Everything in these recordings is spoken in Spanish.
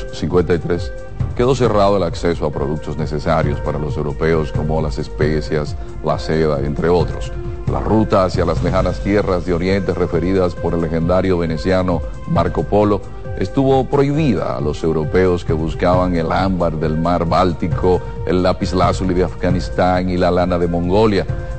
1953 quedó cerrado el acceso a productos necesarios para los europeos como las especias, la seda, entre otros. La ruta hacia las lejanas tierras de Oriente referidas por el legendario veneciano Marco Polo estuvo prohibida a los europeos que buscaban el ámbar del mar Báltico, el lapislázuli de Afganistán y la lana de Mongolia.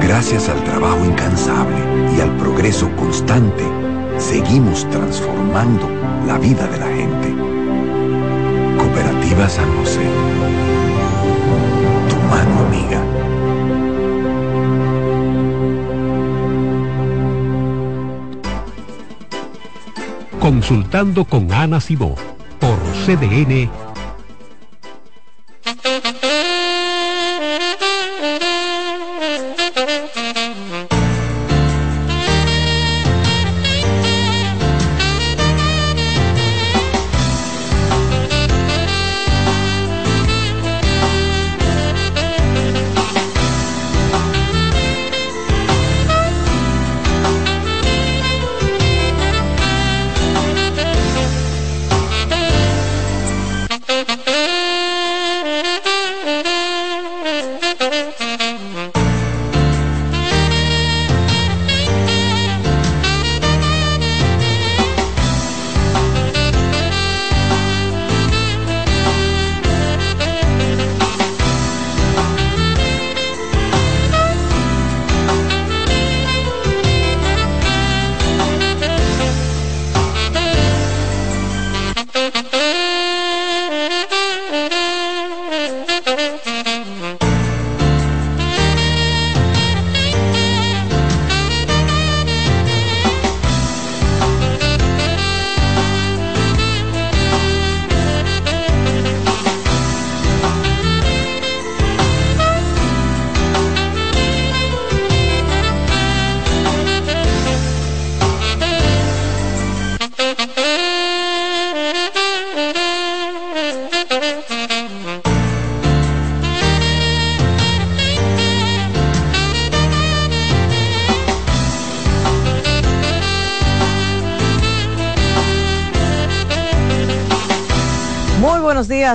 Gracias al trabajo incansable y al progreso constante, seguimos transformando la vida de la gente. Cooperativa San José. Tu mano amiga. Consultando con Ana Simó por CDN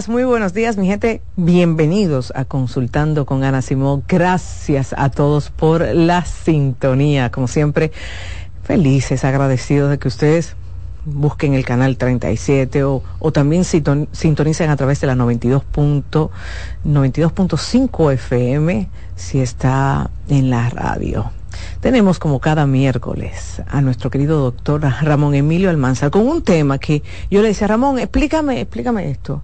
muy buenos días, mi gente. Bienvenidos a Consultando con Ana Simón. Gracias a todos por la sintonía. Como siempre, felices, agradecidos de que ustedes busquen el canal 37 o, o también sintonicen a través de la 92.5 FM si está en la radio. Tenemos como cada miércoles a nuestro querido doctor Ramón Emilio Almanzar con un tema que yo le decía, Ramón, explícame, explícame esto.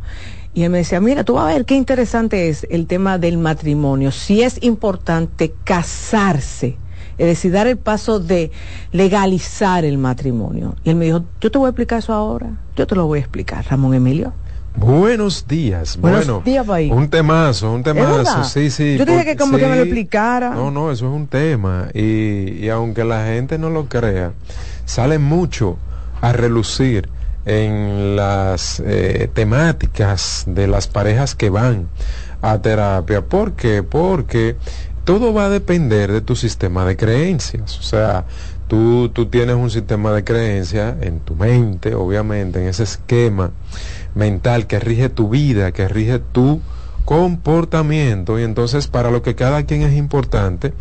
Y él me decía, mira, tú vas a ver qué interesante es el tema del matrimonio, si es importante casarse, es decir, dar el paso de legalizar el matrimonio. Y él me dijo, yo te voy a explicar eso ahora, yo te lo voy a explicar, Ramón Emilio. Buenos días. Buenos bueno, días, país. Un temazo, un temazo. Sí, sí. Yo dije que como que me lo explicara. No, no, eso es un tema. Y, y aunque la gente no lo crea, sale mucho a relucir en las eh, temáticas de las parejas que van a terapia. ¿Por qué? Porque todo va a depender de tu sistema de creencias. O sea, tú, tú tienes un sistema de creencias en tu mente, obviamente, en ese esquema mental que rige tu vida, que rige tu comportamiento. Y entonces para lo que cada quien es importante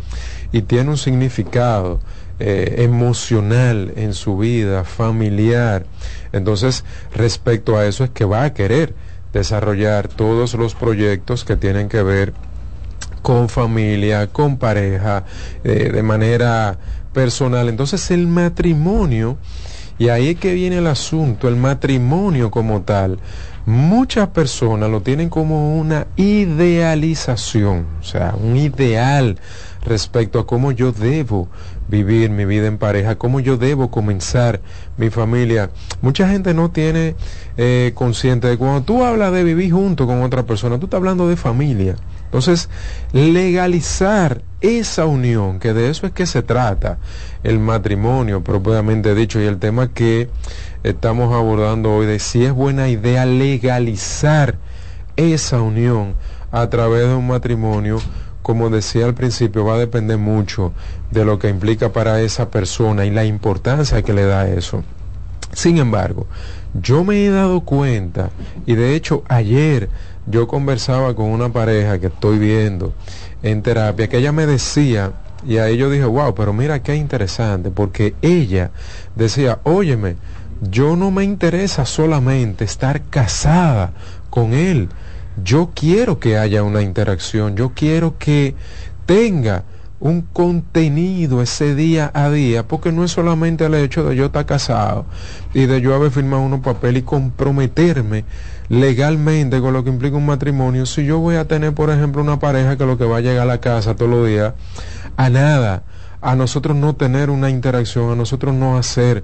y tiene un significado eh, emocional en su vida, familiar. Entonces, respecto a eso es que va a querer desarrollar todos los proyectos que tienen que ver con familia, con pareja, eh, de manera personal. Entonces el matrimonio, y ahí es que viene el asunto, el matrimonio como tal, muchas personas lo tienen como una idealización, o sea, un ideal respecto a cómo yo debo vivir mi vida en pareja, cómo yo debo comenzar mi familia. Mucha gente no tiene eh, consciente de cuando tú hablas de vivir junto con otra persona, tú estás hablando de familia. Entonces, legalizar esa unión, que de eso es que se trata el matrimonio propiamente dicho, y el tema que estamos abordando hoy de si es buena idea legalizar esa unión a través de un matrimonio como decía al principio, va a depender mucho de lo que implica para esa persona y la importancia que le da eso. Sin embargo, yo me he dado cuenta, y de hecho ayer yo conversaba con una pareja que estoy viendo en terapia, que ella me decía, y ahí yo dije, wow, pero mira qué interesante, porque ella decía, óyeme, yo no me interesa solamente estar casada con él, yo quiero que haya una interacción, yo quiero que tenga un contenido ese día a día, porque no es solamente el hecho de yo estar casado y de yo haber firmado unos papeles y comprometerme legalmente con lo que implica un matrimonio, si yo voy a tener, por ejemplo, una pareja que lo que va a llegar a la casa todos los días, a nada, a nosotros no tener una interacción, a nosotros no hacer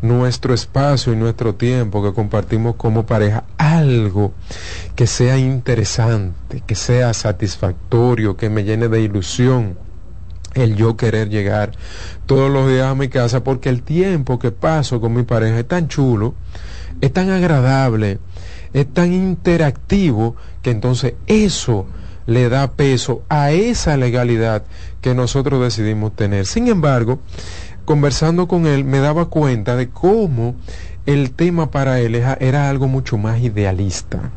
nuestro espacio y nuestro tiempo que compartimos como pareja algo que sea interesante, que sea satisfactorio, que me llene de ilusión el yo querer llegar todos los días a mi casa porque el tiempo que paso con mi pareja es tan chulo, es tan agradable, es tan interactivo que entonces eso le da peso a esa legalidad que nosotros decidimos tener. Sin embargo, conversando con él me daba cuenta de cómo el tema para él era algo mucho más idealista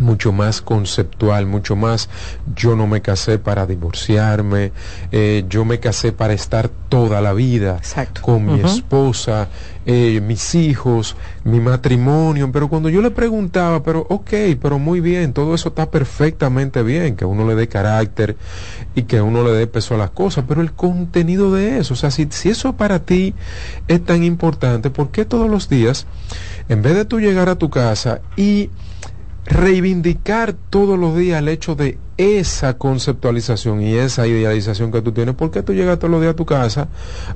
mucho más conceptual, mucho más yo no me casé para divorciarme, eh, yo me casé para estar toda la vida con mi esposa, eh, mis hijos, mi matrimonio, pero cuando yo le preguntaba, pero ok, pero muy bien, todo eso está perfectamente bien, que uno le dé carácter y que uno le dé peso a las cosas, pero el contenido de eso, o sea, si, si eso para ti es tan importante, ¿por qué todos los días, en vez de tú llegar a tu casa y reivindicar todos los días el hecho de esa conceptualización y esa idealización que tú tienes. ¿Por qué tú llegas todos los días a tu casa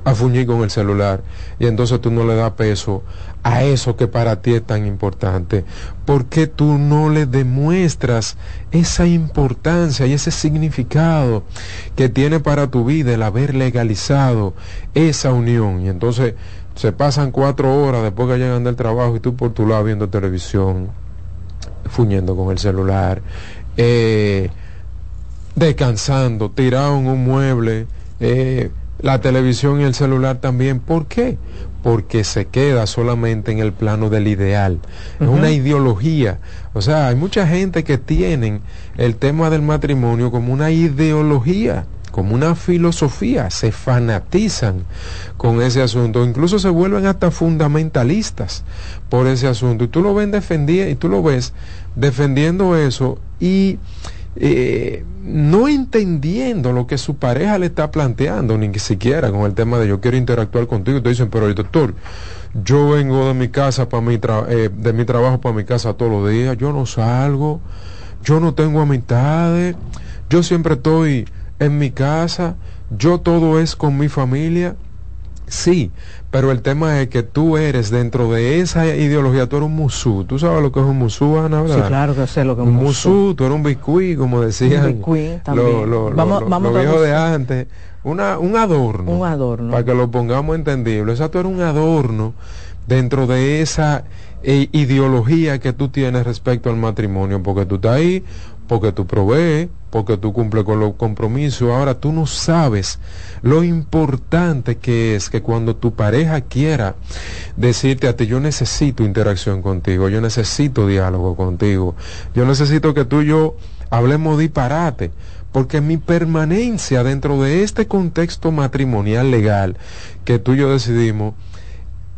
a fuñir con el celular y entonces tú no le das peso a eso que para ti es tan importante? ¿Por qué tú no le demuestras esa importancia y ese significado que tiene para tu vida el haber legalizado esa unión? Y entonces se pasan cuatro horas después que llegan del trabajo y tú por tu lado viendo televisión fuñendo con el celular, eh, descansando, tirado en un mueble, eh, la televisión y el celular también. ¿Por qué? Porque se queda solamente en el plano del ideal. Es una ideología. O sea, hay mucha gente que tienen el tema del matrimonio como una ideología como una filosofía, se fanatizan con ese asunto, incluso se vuelven hasta fundamentalistas por ese asunto. Y tú lo ven defendiendo, y tú lo ves defendiendo eso y eh, no entendiendo lo que su pareja le está planteando, ni siquiera con el tema de yo quiero interactuar contigo. Te dicen, pero el doctor, yo vengo de mi casa para mi eh, de mi trabajo para mi casa todos los días, yo no salgo, yo no tengo amistades, yo siempre estoy en mi casa, yo todo es con mi familia. Sí, pero el tema es que tú eres dentro de esa ideología, tú eres un musú. ¿Tú sabes lo que es un musú, Ana? Sí, claro que sé lo que es un musú. tú eres un biscuit, como decían los lo, viejos de antes. Una, un adorno. Un adorno. Para que lo pongamos entendible. O sea, tú eres un adorno dentro de esa eh, ideología que tú tienes respecto al matrimonio, porque tú estás ahí porque tú provees, porque tú cumples con los compromisos. Ahora tú no sabes lo importante que es que cuando tu pareja quiera decirte a ti, yo necesito interacción contigo, yo necesito diálogo contigo, yo necesito que tú y yo hablemos disparate, porque mi permanencia dentro de este contexto matrimonial legal que tú y yo decidimos,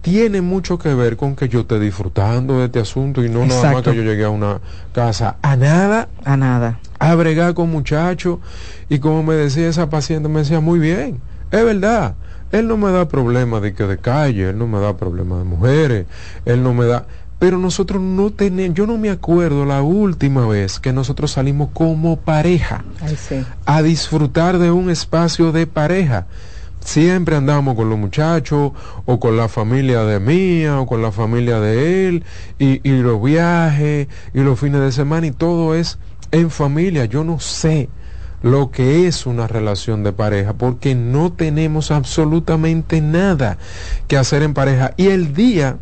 tiene mucho que ver con que yo esté disfrutando de este asunto y no nada más que yo llegué a una casa a nada. A nada. A bregar con muchachos. Y como me decía esa paciente, me decía, muy bien, es verdad. Él no me da problema de que de calle, él no me da problema de mujeres, él no me da... Pero nosotros no tenemos, yo no me acuerdo la última vez que nosotros salimos como pareja a disfrutar de un espacio de pareja siempre andamos con los muchachos o con la familia de mía o con la familia de él y, los viajes y los fines de semana y todo es en familia. Yo no sé lo que es una relación de pareja porque no tenemos absolutamente nada que hacer en pareja y el día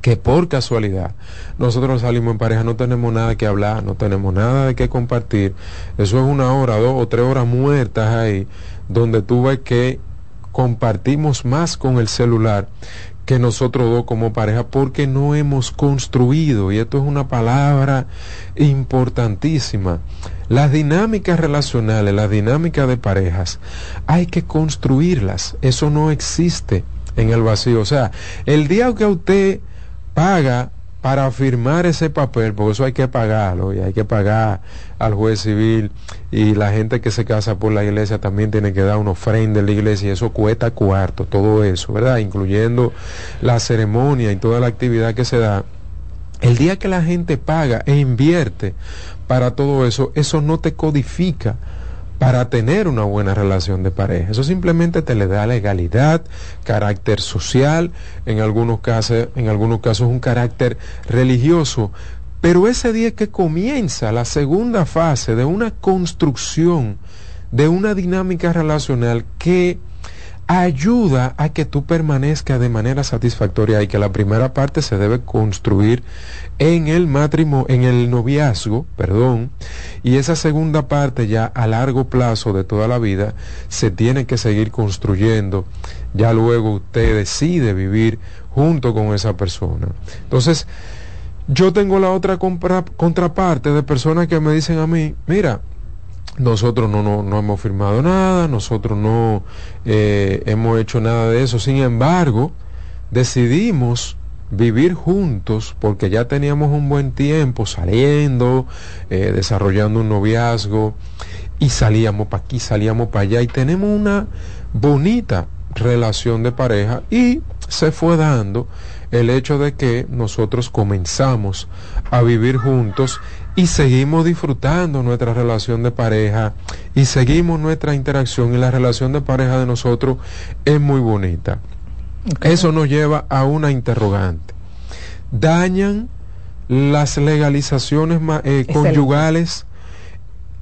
que por casualidad nosotros salimos en pareja, no tenemos nada que hablar, no tenemos nada de qué compartir. Eso es una hora, dos o tres horas muertas ahí, donde tú ves que compartimos más con el celular que nosotros dos como pareja porque no hemos construido, y esto es una palabra importantísima, las dinámicas relacionales, las dinámicas de parejas, hay que construirlas, eso no existe en el vacío, o sea, el día que usted paga para firmar ese papel, porque eso hay que pagarlo y hay que pagar al juez civil y la gente que se casa por la iglesia también tiene que dar una ofrenda en la iglesia y eso cuesta cuarto, todo eso, ¿verdad? Incluyendo la ceremonia y toda la actividad que se da. El día que la gente paga e invierte para todo eso, eso no te codifica para tener una buena relación de pareja. Eso simplemente te le da legalidad, carácter social, en algunos casos, en algunos casos un carácter religioso. Pero ese día que comienza la segunda fase de una construcción de una dinámica relacional que ayuda a que tú permanezcas de manera satisfactoria y que la primera parte se debe construir en el matrimonio, en el noviazgo, perdón, y esa segunda parte ya a largo plazo de toda la vida se tiene que seguir construyendo. Ya luego usted decide vivir junto con esa persona. Entonces, yo tengo la otra contraparte de personas que me dicen a mí, mira, nosotros no, no, hemos firmado nada, nosotros no eh, hemos hecho nada de eso, sin embargo, decidimos vivir juntos porque ya teníamos un buen tiempo saliendo, eh, desarrollando un noviazgo y salíamos para aquí, salíamos para allá y tenemos una bonita relación de pareja y se fue dando el hecho de que nosotros comenzamos a vivir juntos y seguimos disfrutando nuestra relación de pareja y seguimos nuestra interacción y la relación de pareja de nosotros es muy bonita. Eso nos lleva a una interrogante. ¿Dañan las legalizaciones eh, conyugales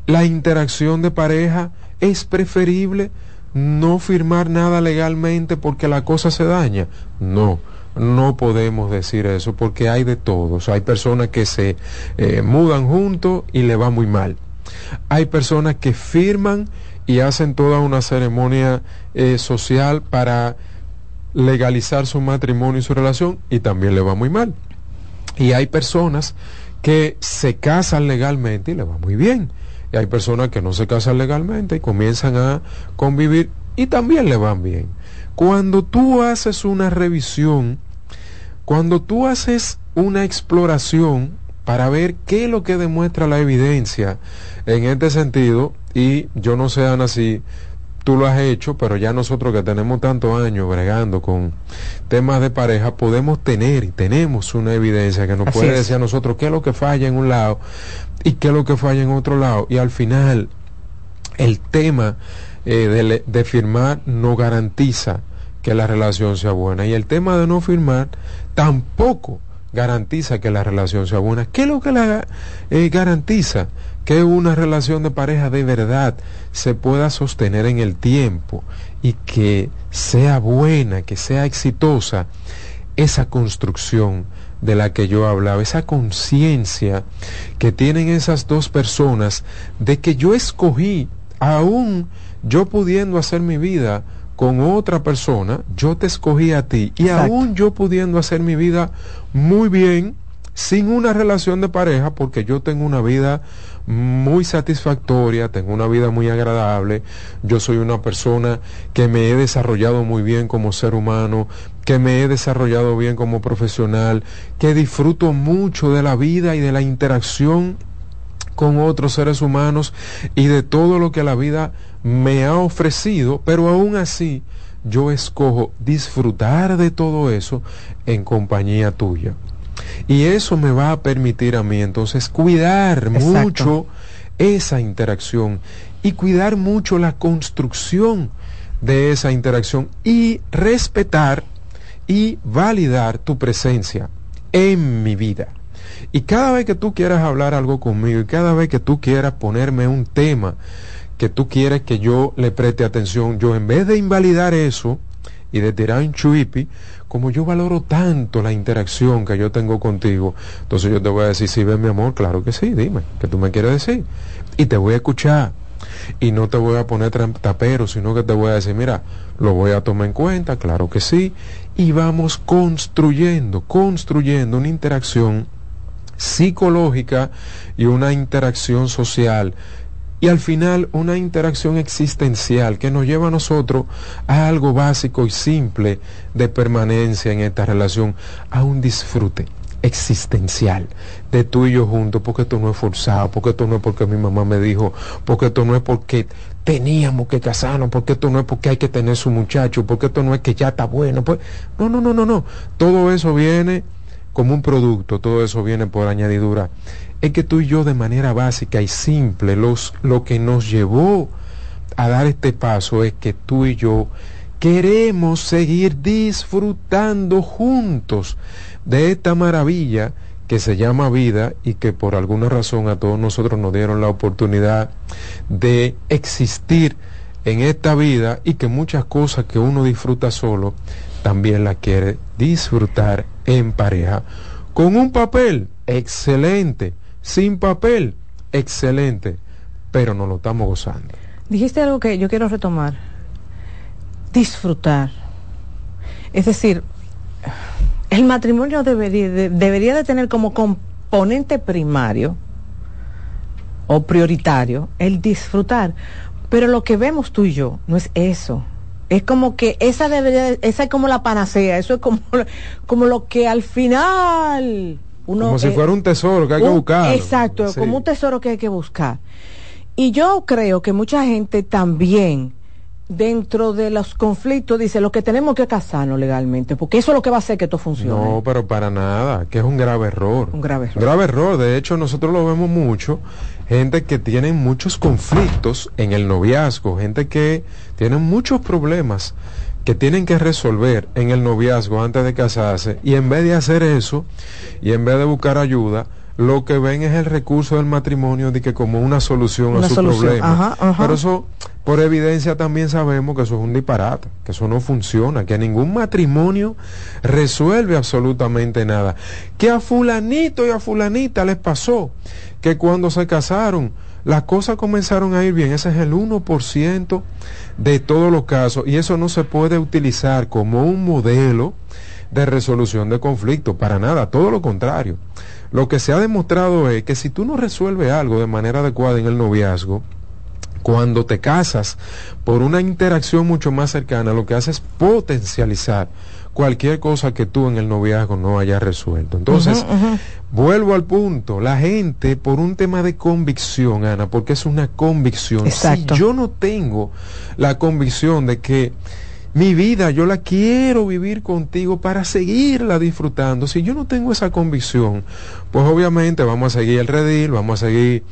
la interacción de pareja? ¿Es preferible no firmar nada legalmente porque la cosa se daña? No no podemos decir eso porque hay de todos. Hay personas que se eh, mudan juntos y le va muy mal. Hay personas que firman y hacen toda una ceremonia eh, social para legalizar su matrimonio y su relación y también le va muy mal. Y hay personas que se casan legalmente y le va muy bien. Y hay personas que no se casan legalmente y comienzan a convivir y también le van bien. Cuando tú haces una revisión, cuando tú haces una exploración para ver qué es lo que demuestra la evidencia en este sentido, y yo no sé, Ana, si tú lo has hecho, pero ya nosotros que tenemos tantos años bregando con temas de pareja, podemos tener y tenemos una evidencia que nos puede decir a nosotros qué es lo que falla en un lado y qué es lo que falla en otro lado. Y al final, el tema eh, de, de firmar no garantiza que la relación sea buena. Y el tema de no firmar tampoco garantiza que la relación sea buena. ¿Qué es lo que la eh, garantiza? Que una relación de pareja de verdad se pueda sostener en el tiempo y que sea buena, que sea exitosa esa construcción de la que yo hablaba, esa conciencia que tienen esas dos personas de que yo escogí, aún yo pudiendo hacer mi vida con otra persona, yo te escogí a ti. Y aún yo pudiendo hacer mi vida muy bien, sin una relación de pareja, porque yo tengo una vida muy satisfactoria, tengo una vida muy agradable, yo soy una persona que me he desarrollado muy bien como ser humano, que me he desarrollado bien como profesional, que disfruto mucho de la vida y de la interacción con otros seres humanos y de todo lo que la vida me ha ofrecido, pero aún así yo escojo disfrutar de todo eso en compañía tuya. Y eso me va a permitir a mí entonces cuidar mucho esa interacción y cuidar mucho la construcción de esa interacción y respetar y validar tu presencia en mi vida. Y cada vez que tú quieras hablar algo conmigo y cada vez que tú quieras ponerme un tema que tú quieres que yo le preste atención, yo en vez de invalidar eso y de tirar un chuipi, como yo valoro tanto la interacción que yo tengo contigo, entonces yo te voy a decir, si ves mi amor, claro que sí, dime, que tú me quieres decir. Y te voy a escuchar. Y no te voy a poner tapero, sino que te voy a decir, mira, lo voy a tomar en cuenta, claro que sí. Y vamos construyendo, construyendo una interacción psicológica y una interacción social y al final una interacción existencial que nos lleva a nosotros a algo básico y simple de permanencia en esta relación, a un disfrute existencial de tú y yo juntos, porque esto no es forzado, porque esto no es porque mi mamá me dijo, porque esto no es porque teníamos que casarnos, porque esto no es porque hay que tener su muchacho, porque esto no es que ya está bueno, pues. No, no, no, no, no, todo eso viene como un producto, todo eso viene por añadidura es que tú y yo de manera básica y simple, los, lo que nos llevó a dar este paso es que tú y yo queremos seguir disfrutando juntos de esta maravilla que se llama vida y que por alguna razón a todos nosotros nos dieron la oportunidad de existir en esta vida y que muchas cosas que uno disfruta solo también la quiere disfrutar en pareja con un papel excelente sin papel, excelente, pero no lo estamos gozando. Dijiste algo que yo quiero retomar. Disfrutar. Es decir, el matrimonio debería de, debería de tener como componente primario o prioritario el disfrutar. Pero lo que vemos tú y yo no es eso. Es como que esa debería, esa es como la panacea, eso es como, como lo que al final como si fuera un tesoro que hay que buscar. Exacto, como un tesoro que hay que buscar. Y yo creo que mucha gente también dentro de los conflictos dice lo que tenemos que casarnos legalmente, porque eso es lo que va a hacer que esto funcione. No, pero para nada, que es un grave error. Un grave error. Grave error, de hecho nosotros lo vemos mucho, gente que tiene muchos conflictos en el noviazgo, gente que tiene muchos problemas que tienen que resolver en el noviazgo antes de casarse y en vez de hacer eso y en vez de buscar ayuda, lo que ven es el recurso del matrimonio de que como una solución a su problema. Pero eso, por evidencia, también sabemos que eso es un disparate, que eso no funciona, que ningún matrimonio resuelve absolutamente nada. Que a fulanito y a fulanita les pasó que cuando se casaron, las cosas comenzaron a ir bien. Ese es el 1% de todos los casos y eso no se puede utilizar como un modelo de resolución de conflictos, para nada, todo lo contrario. Lo que se ha demostrado es que si tú no resuelves algo de manera adecuada en el noviazgo, cuando te casas por una interacción mucho más cercana, lo que hace es potencializar cualquier cosa que tú en el noviazgo no hayas resuelto. Entonces, vuelvo al punto, la gente por un tema de convicción, Ana, porque es una convicción. Si yo no tengo la convicción de que mi vida yo la quiero vivir contigo para seguirla disfrutando, si yo no tengo esa convicción, pues obviamente vamos a seguir el redil, vamos a seguir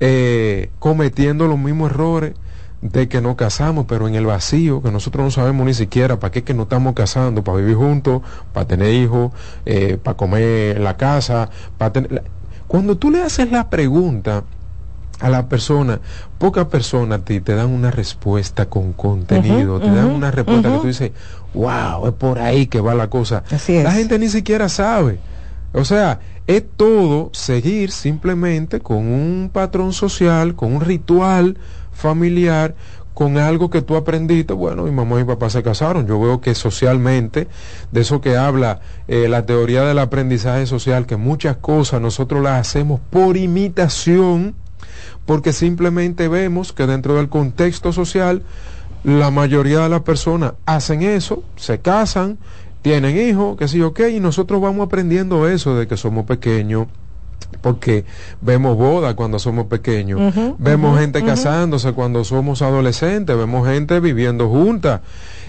eh, cometiendo los mismos errores de que no casamos, pero en el vacío, que nosotros no sabemos ni siquiera para qué que nos estamos casando, para vivir juntos, para tener hijos, eh, para comer en la casa, para tener... Cuando tú le haces la pregunta a la persona, pocas personas te, te dan una respuesta con contenido, te dan una respuesta que tú dices, wow, es por ahí que va la cosa. Así La gente ni siquiera sabe. O sea, es todo seguir simplemente con un patrón social, con un ritual familiar, con algo que tú aprendiste, bueno, mi mamá y mi papá se casaron. Yo veo que socialmente, de eso que habla eh, la teoría del aprendizaje social, que muchas cosas nosotros las hacemos por imitación, porque simplemente vemos que dentro del contexto social, la mayoría de las personas hacen eso, se casan, tienen hijos, que sí, ok, y nosotros vamos aprendiendo eso de que somos pequeños porque vemos boda cuando somos pequeños, vemos gente casándose cuando somos adolescentes, vemos gente viviendo juntas.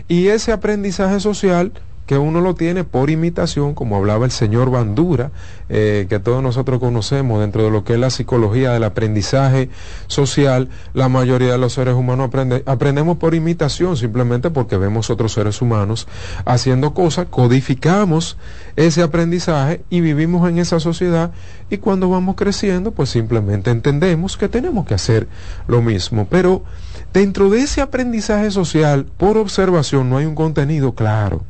Y ese aprendizaje social que uno lo tiene por imitación, como hablaba el señor Bandura, eh, que todos nosotros conocemos dentro de lo que es la psicología del aprendizaje social, la mayoría de los seres humanos aprendemos por imitación, simplemente porque vemos otros seres humanos haciendo cosas, codificamos ese aprendizaje y vivimos en esa sociedad y cuando vamos creciendo, pues simplemente entendemos que tenemos que hacer lo mismo. Pero dentro de ese aprendizaje social, por observación, no hay un contenido claro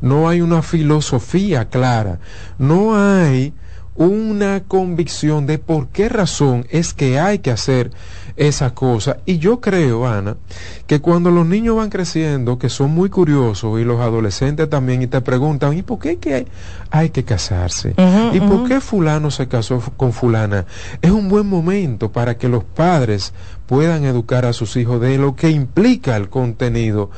no hay una filosofía clara, no hay una convicción de por qué razón es que hay que hacer esa cosa. Y yo creo, Ana, que cuando los niños van creciendo, que son muy curiosos, y los adolescentes también, y te preguntan, ¿y por qué que hay, que casarse? ¿Y por qué fulano se casó con fulana? Es un buen momento para que los padres puedan educar a sus hijos de lo que implica el contenido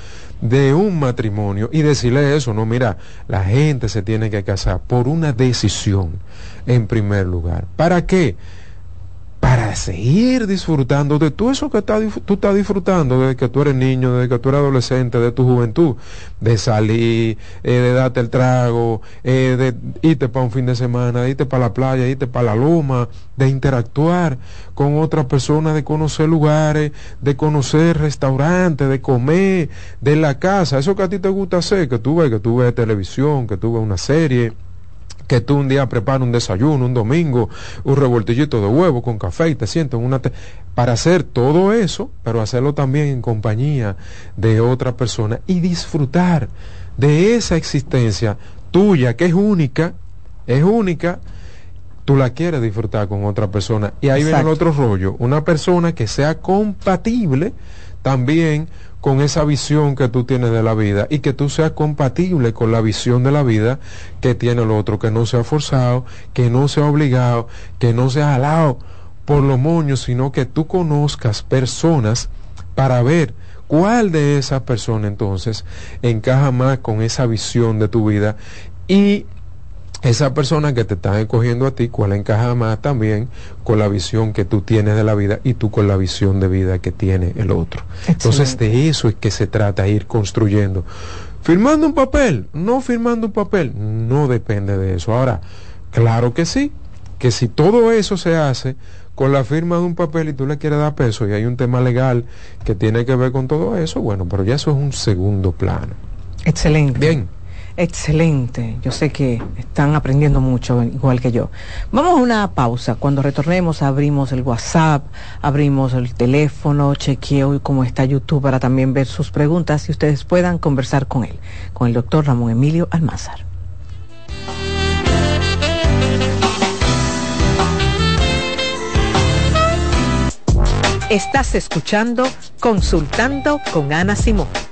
de un matrimonio y decirle eso, no, mira, la gente se tiene que casar por una decisión en primer lugar. ¿Para qué? Para seguir disfrutando de todo eso que tú estás disfrutando desde que tú eres niño, desde que tú eres adolescente, de tu juventud, de salir, eh, de darte el trago, eh, de irte para un fin de semana, irte para la playa, irte para la loma, de interactuar con otras personas, de conocer lugares, de conocer restaurantes, de comer, de la casa, eso que a ti te gusta hacer, que tú ves, que tú ves televisión, que tú ves una serie que tú un día preparas un desayuno, un domingo, un revoltillito de huevo con café y te sientes en una... para hacer todo eso, pero hacerlo también en compañía de otra persona y disfrutar de esa existencia tuya que es única, es única, tú la quieres disfrutar con otra persona. Y ahí viene el otro rollo, una persona que sea compatible también con esa visión que tú tienes de la vida y que tú seas compatible con la visión de la vida que tiene el otro, que no sea forzado, que no sea obligado, que no sea jalado por los moños, sino que tú conozcas personas para ver cuál de esas personas entonces encaja más con esa visión de tu vida y esa persona que te está escogiendo a ti, cuál encaja más también con la visión que tú tienes de la vida y tú con la visión de vida que tiene el otro. Entonces de eso es que se trata, ir construyendo. Firmando un papel, no firmando un papel, no depende de eso. Ahora, claro que sí, que si todo eso se hace con la firma de un papel y tú le quieres dar peso y hay un tema legal que tiene que ver con todo eso, bueno, pero ya eso es un segundo plano. Excelente. Bien. Excelente, yo sé que están aprendiendo mucho, igual que yo. Vamos a una pausa. Cuando retornemos abrimos el WhatsApp, abrimos el teléfono, chequeo cómo está YouTube para también ver sus preguntas y ustedes puedan conversar con él, con el doctor Ramón Emilio Almázar. Estás escuchando Consultando con Ana Simón.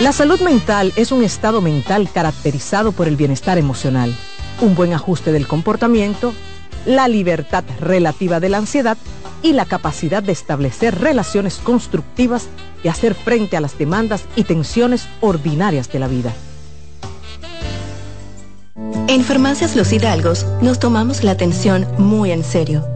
La salud mental es un estado mental caracterizado por el bienestar emocional, un buen ajuste del comportamiento, la libertad relativa de la ansiedad y la capacidad de establecer relaciones constructivas y hacer frente a las demandas y tensiones ordinarias de la vida. En Farmacias Los Hidalgos nos tomamos la atención muy en serio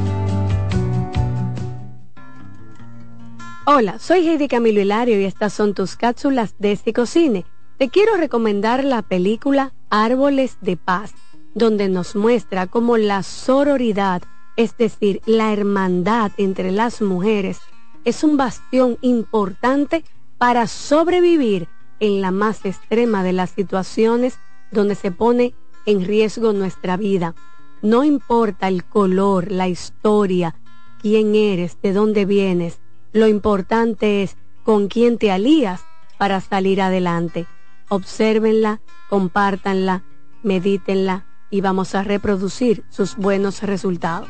Hola, soy Heidi Camilo Hilario y estas son tus cápsulas de Cine. Te quiero recomendar la película Árboles de Paz, donde nos muestra cómo la sororidad, es decir, la hermandad entre las mujeres, es un bastión importante para sobrevivir en la más extrema de las situaciones donde se pone en riesgo nuestra vida. No importa el color, la historia, quién eres, de dónde vienes, lo importante es con quién te alías para salir adelante. Obsérvenla, compártanla, medítenla y vamos a reproducir sus buenos resultados.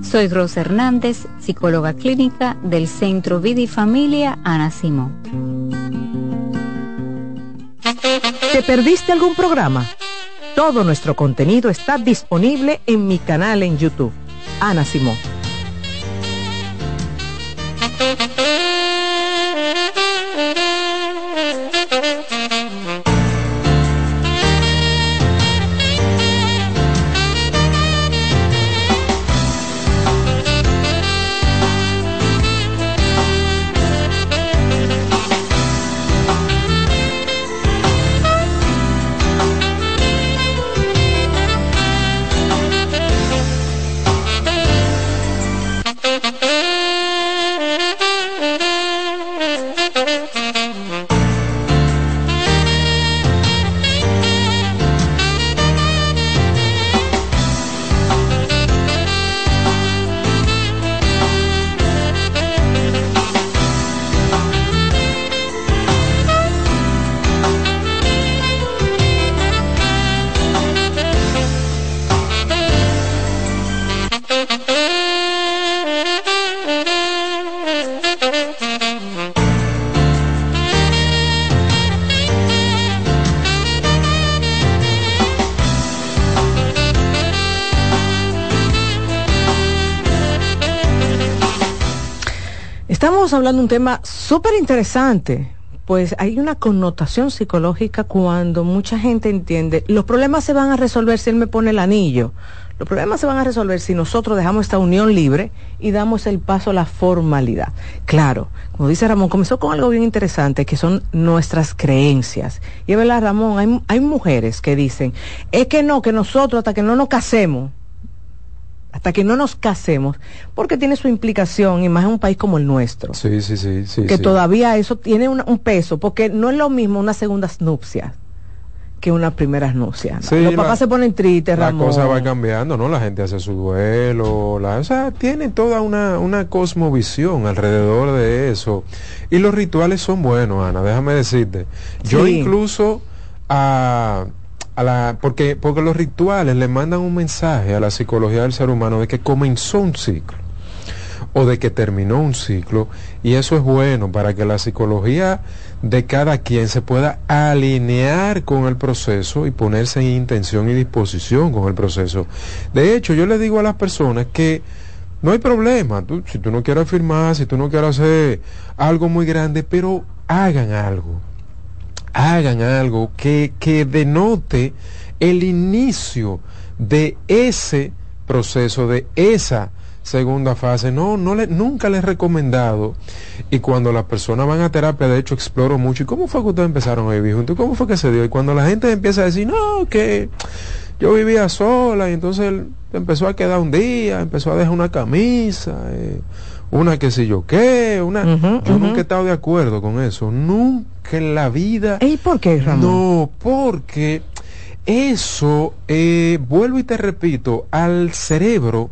Soy Rosa Hernández, psicóloga clínica del Centro Vida y Familia Ana Simón. ¿Te perdiste algún programa? Todo nuestro contenido está disponible en mi canal en YouTube, Ana Simón. Hablando de un tema súper interesante, pues hay una connotación psicológica cuando mucha gente entiende, los problemas se van a resolver si él me pone el anillo, los problemas se van a resolver si nosotros dejamos esta unión libre y damos el paso a la formalidad. Claro, como dice Ramón, comenzó con algo bien interesante, que son nuestras creencias. Y es verdad, Ramón, hay, hay mujeres que dicen, es que no, que nosotros hasta que no nos casemos, hasta que no nos casemos, porque tiene su implicación, y más en un país como el nuestro. Sí, sí, sí. sí que sí. todavía eso tiene un, un peso, porque no es lo mismo una segunda nupcia que una primera nupcia. ¿no? Sí, Los la- papás se ponen tristes, La Ramón. cosa va cambiando, ¿no? La gente hace su duelo, la, o sea, tiene toda una, una cosmovisión alrededor de eso. Y los rituales son buenos, Ana, déjame decirte. Yo incluso a, a la, porque, porque los rituales le mandan un mensaje a la psicología del ser humano de que comenzó un ciclo o de que terminó un ciclo y eso es bueno para que la psicología de cada quien se pueda alinear con el proceso y ponerse en intención y disposición con el proceso. De hecho, yo le digo a las personas que no hay problema, si tú no quieres firmar, si tú no quieres hacer algo muy grande, pero hagan algo, hagan algo que, que denote el inicio de ese proceso, de esa segunda fase. No, no le, nunca les he recomendado. Y cuando las personas van a terapia, de hecho, exploro mucho. ¿Y cómo fue que ustedes empezaron a vivir juntos? ¿Cómo fue que se dio? Y cuando la gente empieza a decir, no, que yo vivía sola, y entonces él empezó a quedar un día, empezó a dejar una camisa, eh, una que si yo qué, una... Yo nunca he estado de acuerdo con eso. Nunca en la vida... ¿Y por qué, Ramón? No, porque eso, eh, vuelvo y te repito, al cerebro,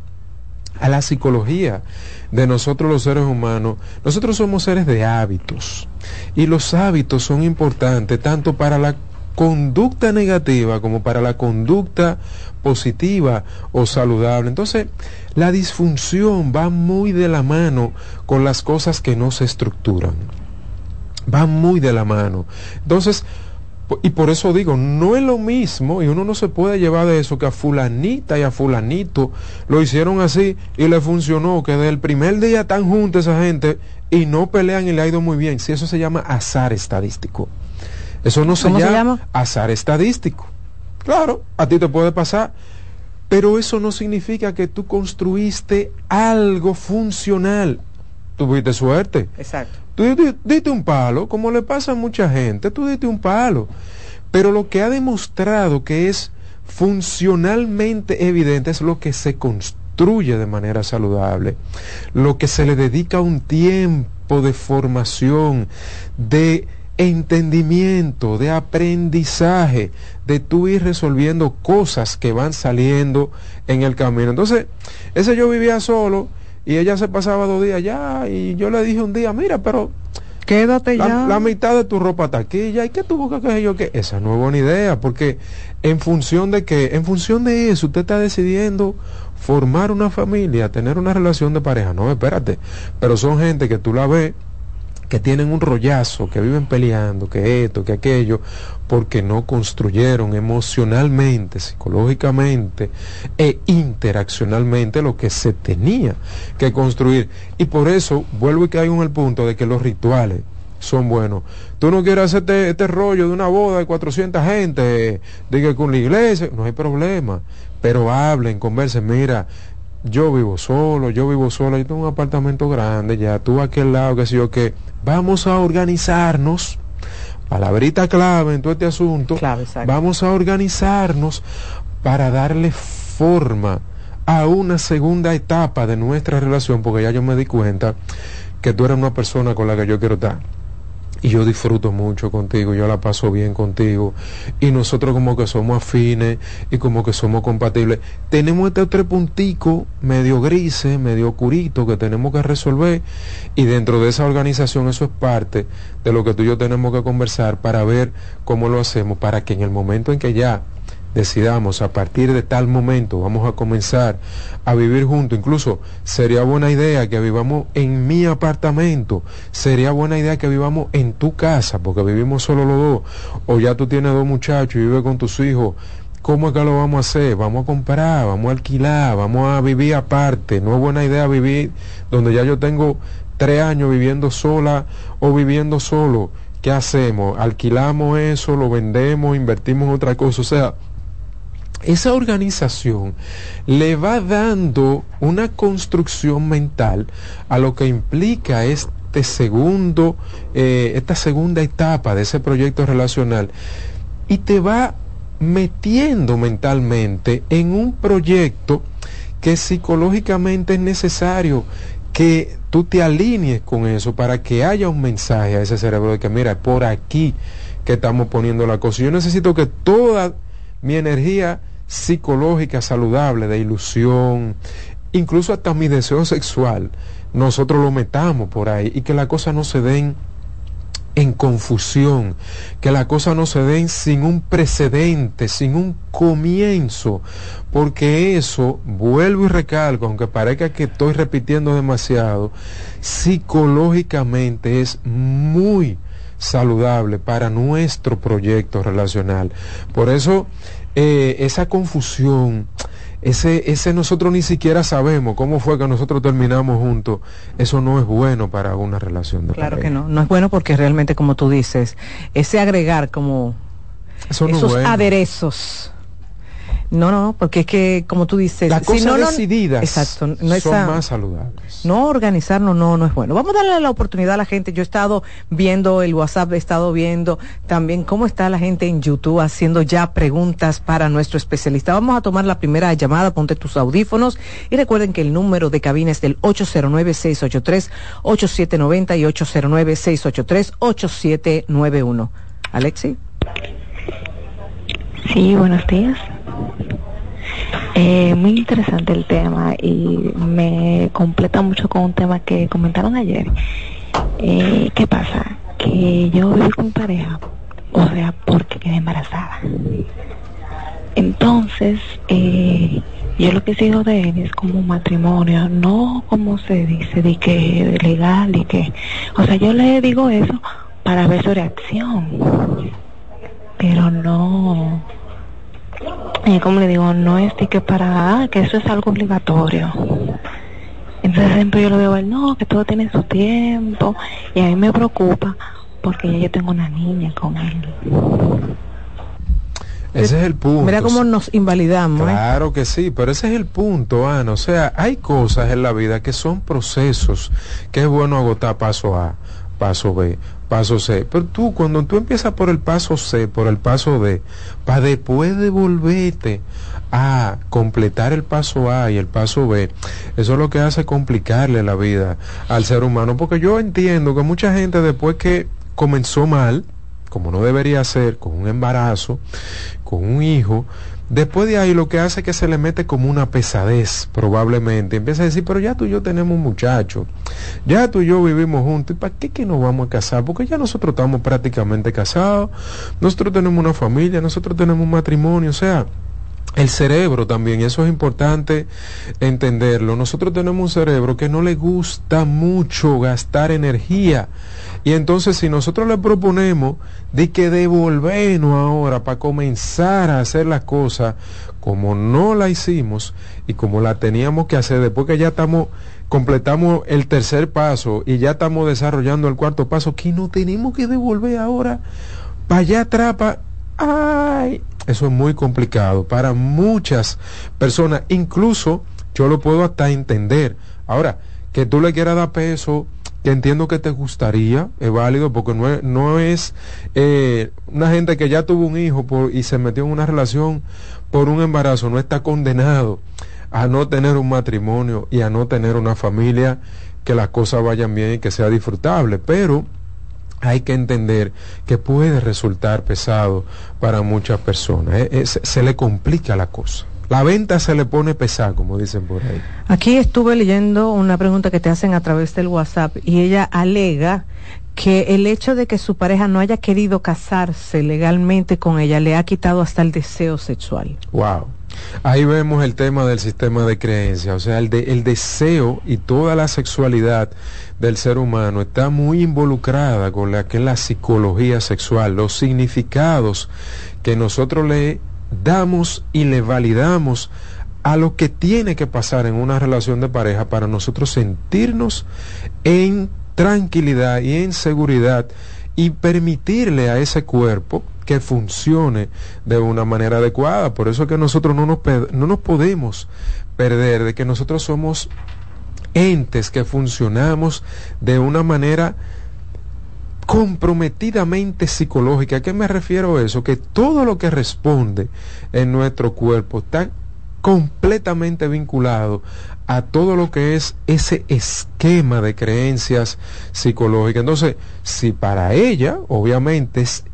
a la psicología de nosotros los seres humanos, nosotros somos seres de hábitos. Y los hábitos son importantes tanto para la conducta negativa como para la conducta positiva o saludable. Entonces, la disfunción va muy de la mano con las cosas que no se estructuran van muy de la mano. Entonces, y por eso digo, no es lo mismo y uno no se puede llevar de eso que a fulanita y a fulanito lo hicieron así y le funcionó, que del primer día están juntos esa gente y no pelean y le ha ido muy bien. Si eso se llama azar estadístico. Eso no se ¿Cómo se llama, llama? azar estadístico. Claro, a ti te puede pasar, pero eso no significa que tú construiste algo funcional. Tuviste suerte. Exacto. Tú di- diste un palo, como le pasa a mucha gente, tú diste un palo. Pero lo que ha demostrado que es funcionalmente evidente es lo que se construye de manera saludable, lo que se le dedica un tiempo de formación, de entendimiento, de aprendizaje, de tú ir resolviendo cosas que van saliendo en el camino. Entonces, ese yo vivía solo y ella se pasaba dos días ya y yo le dije un día, mira, pero Quédate la, ya. la mitad de tu ropa está aquí ya y qué tú buscas que yo que esa no es buena idea porque en función de que en función de eso usted está decidiendo formar una familia tener una relación de pareja no espérate pero son gente que tú la ves que tienen un rollazo, que viven peleando, que esto, que aquello, porque no construyeron emocionalmente, psicológicamente e interaccionalmente lo que se tenía que construir. Y por eso vuelvo y caigo en el punto de que los rituales son buenos. Tú no quieres hacer este, este rollo de una boda de 400 gente, que con la iglesia, no hay problema, pero hablen, conversen, mira, yo vivo solo, yo vivo solo, yo tengo un apartamento grande, ya tú aquel lado, que sé yo, que vamos a organizarnos, palabrita clave en todo este asunto, Clave, vamos a organizarnos para darle forma a una segunda etapa de nuestra relación, porque ya yo me di cuenta que tú eres una persona con la que yo quiero estar. Y yo disfruto mucho contigo, yo la paso bien contigo. Y nosotros como que somos afines y como que somos compatibles. Tenemos este tres puntico medio grises, medio oscurito que tenemos que resolver. Y dentro de esa organización eso es parte de lo que tú y yo tenemos que conversar para ver cómo lo hacemos, para que en el momento en que ya decidamos a partir de tal momento vamos a comenzar a vivir juntos. Incluso sería buena idea que vivamos en mi apartamento, sería buena idea que vivamos en tu casa, porque vivimos solo los dos, o ya tú tienes dos muchachos y vives con tus hijos ¿cómo es que lo vamos a hacer? Vamos a comprar, vamos a alquilar, vamos a vivir aparte. No es buena idea vivir donde ya yo tengo tres años viviendo sola o viviendo solo. ¿Qué hacemos? ¿Alquilamos eso? ¿Lo vendemos? ¿Invertimos en otra cosa? O sea, esa organización le va dando una construcción mental a lo que implica este segundo, eh, esta segunda etapa de ese proyecto relacional y te va metiendo mentalmente en un proyecto que psicológicamente es necesario que tú te alinees con eso para que haya un mensaje a ese cerebro de que mira, por aquí que estamos poniendo la cosa. Yo necesito que toda mi energía psicológica saludable, de ilusión, incluso hasta mi deseo sexual, nosotros lo metamos por ahí y que las cosas no se den en confusión, que las cosas no se den sin un precedente, sin un comienzo, porque eso, vuelvo y recalco, aunque parezca que estoy repitiendo demasiado, psicológicamente es muy saludable para nuestro proyecto relacional. Por eso eh, esa confusión, ese, ese nosotros ni siquiera sabemos cómo fue que nosotros terminamos juntos, eso no es bueno para una relación de Claro que no, no es bueno porque realmente como tú dices, ese agregar como esos aderezos no, no, porque es que, como tú dices, las cosas no, decididas exacto, no son más saludables. No organizarnos no, no es bueno. Vamos a darle la oportunidad a la gente. Yo he estado viendo el WhatsApp, he estado viendo también cómo está la gente en YouTube haciendo ya preguntas para nuestro especialista. Vamos a tomar la primera llamada, ponte tus audífonos y recuerden que el número de cabina es del 809-683-8790 y 809-683-8791. Alexi. Sí, buenos días. Eh, muy interesante el tema y me completa mucho con un tema que comentaron ayer. Eh, ¿Qué pasa? Que yo viví con pareja, o sea, porque quedé embarazada. Entonces, eh, yo lo que sigo de él es como un matrimonio, no como se dice, de que legal y que, o sea, yo le digo eso para ver su reacción, pero no y como le digo, no es que para, que eso es algo obligatorio. Entonces siempre yo lo veo, él, no, que todo tiene su tiempo. Y a mí me preocupa porque ya yo tengo una niña con él. Ese es el punto. Mira cómo nos invalidamos. ¿eh? Claro que sí, pero ese es el punto, Ana. O sea, hay cosas en la vida que son procesos que es bueno agotar paso A, paso B, paso C. Pero tú, cuando tú empiezas por el paso C, por el paso D, para después devolverte a completar el paso A y el paso B, eso es lo que hace complicarle la vida al ser humano. Porque yo entiendo que mucha gente después que comenzó mal, como no debería ser, con un embarazo, con un hijo, Después de ahí lo que hace es que se le mete como una pesadez, probablemente. Empieza a decir, pero ya tú y yo tenemos un muchacho, ya tú y yo vivimos juntos, ¿y para qué que nos vamos a casar? Porque ya nosotros estamos prácticamente casados, nosotros tenemos una familia, nosotros tenemos un matrimonio, o sea, el cerebro también, y eso es importante entenderlo. Nosotros tenemos un cerebro que no le gusta mucho gastar energía. Y entonces si nosotros le proponemos de que devolvernos ahora para comenzar a hacer las cosas como no la hicimos y como la teníamos que hacer después que ya estamos completamos el tercer paso y ya estamos desarrollando el cuarto paso, que no tenemos que devolver ahora para allá atrás, ay, eso es muy complicado para muchas personas, incluso yo lo puedo hasta entender. Ahora, que tú le quieras dar peso que entiendo que te gustaría, es válido, porque no es, no es eh, una gente que ya tuvo un hijo y se metió en una relación por un embarazo, no está condenado a no tener un matrimonio y a no tener una familia que las cosas vayan bien y que sea disfrutable, pero hay que entender que puede resultar pesado para muchas personas, eh, se le complica la cosa la venta se le pone pesada, como dicen por ahí. Aquí estuve leyendo una pregunta que te hacen a través del WhatsApp y ella alega que el hecho de que su pareja no haya querido casarse legalmente con ella le ha quitado hasta el deseo sexual. Wow. Ahí vemos el tema del sistema de creencia, o sea, el, de, el deseo y toda la sexualidad del ser humano está muy involucrada con la que es la psicología sexual, los significados que nosotros le damos y le validamos a lo que tiene que pasar en una relación de pareja para nosotros sentirnos en tranquilidad y en seguridad y permitirle a ese cuerpo que funcione de una manera adecuada. Por eso que nosotros no nos, no nos podemos perder de que nosotros somos entes que funcionamos de una manera comprometidamente psicológica. ¿A qué me refiero a eso? Que todo lo que responde en nuestro cuerpo está completamente vinculado a todo lo que es ese esquema de creencias psicológicas. Entonces, si para ella, obviamente, es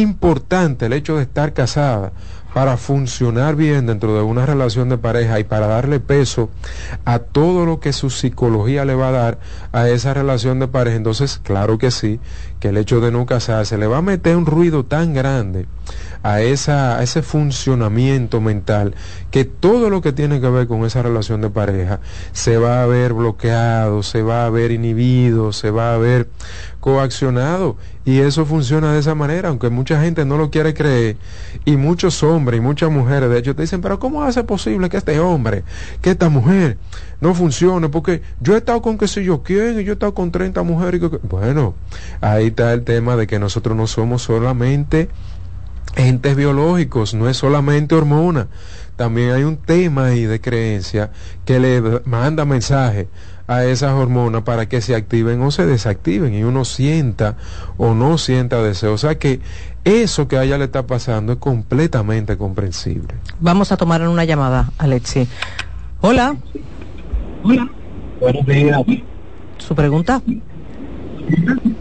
importante el hecho de estar casada, para funcionar bien dentro de una relación de pareja y para darle peso a todo lo que su psicología le va a dar a esa relación de pareja, entonces claro que sí, que el hecho de no casarse le va a meter un ruido tan grande a, esa, a ese funcionamiento mental que todo lo que tiene que ver con esa relación de pareja se va a ver bloqueado, se va a ver inhibido, se va a ver coaccionado. Y eso funciona de esa manera, aunque mucha gente no lo quiere creer. Y muchos hombres y muchas mujeres de hecho te dicen, pero ¿cómo hace posible que este hombre, que esta mujer no funcione? Porque yo he estado con qué sé yo quién y yo he estado con 30 mujeres que... Bueno, ahí está el tema de que nosotros no somos solamente entes biológicos, no es solamente hormona, también hay un tema ahí de creencia que le manda mensaje a esas hormonas para que se activen o se desactiven y uno sienta o no sienta deseo. O sea que eso que a ella le está pasando es completamente comprensible. Vamos a tomar una llamada, Alexi. Hola. Hola. Buenos días. ¿Su pregunta?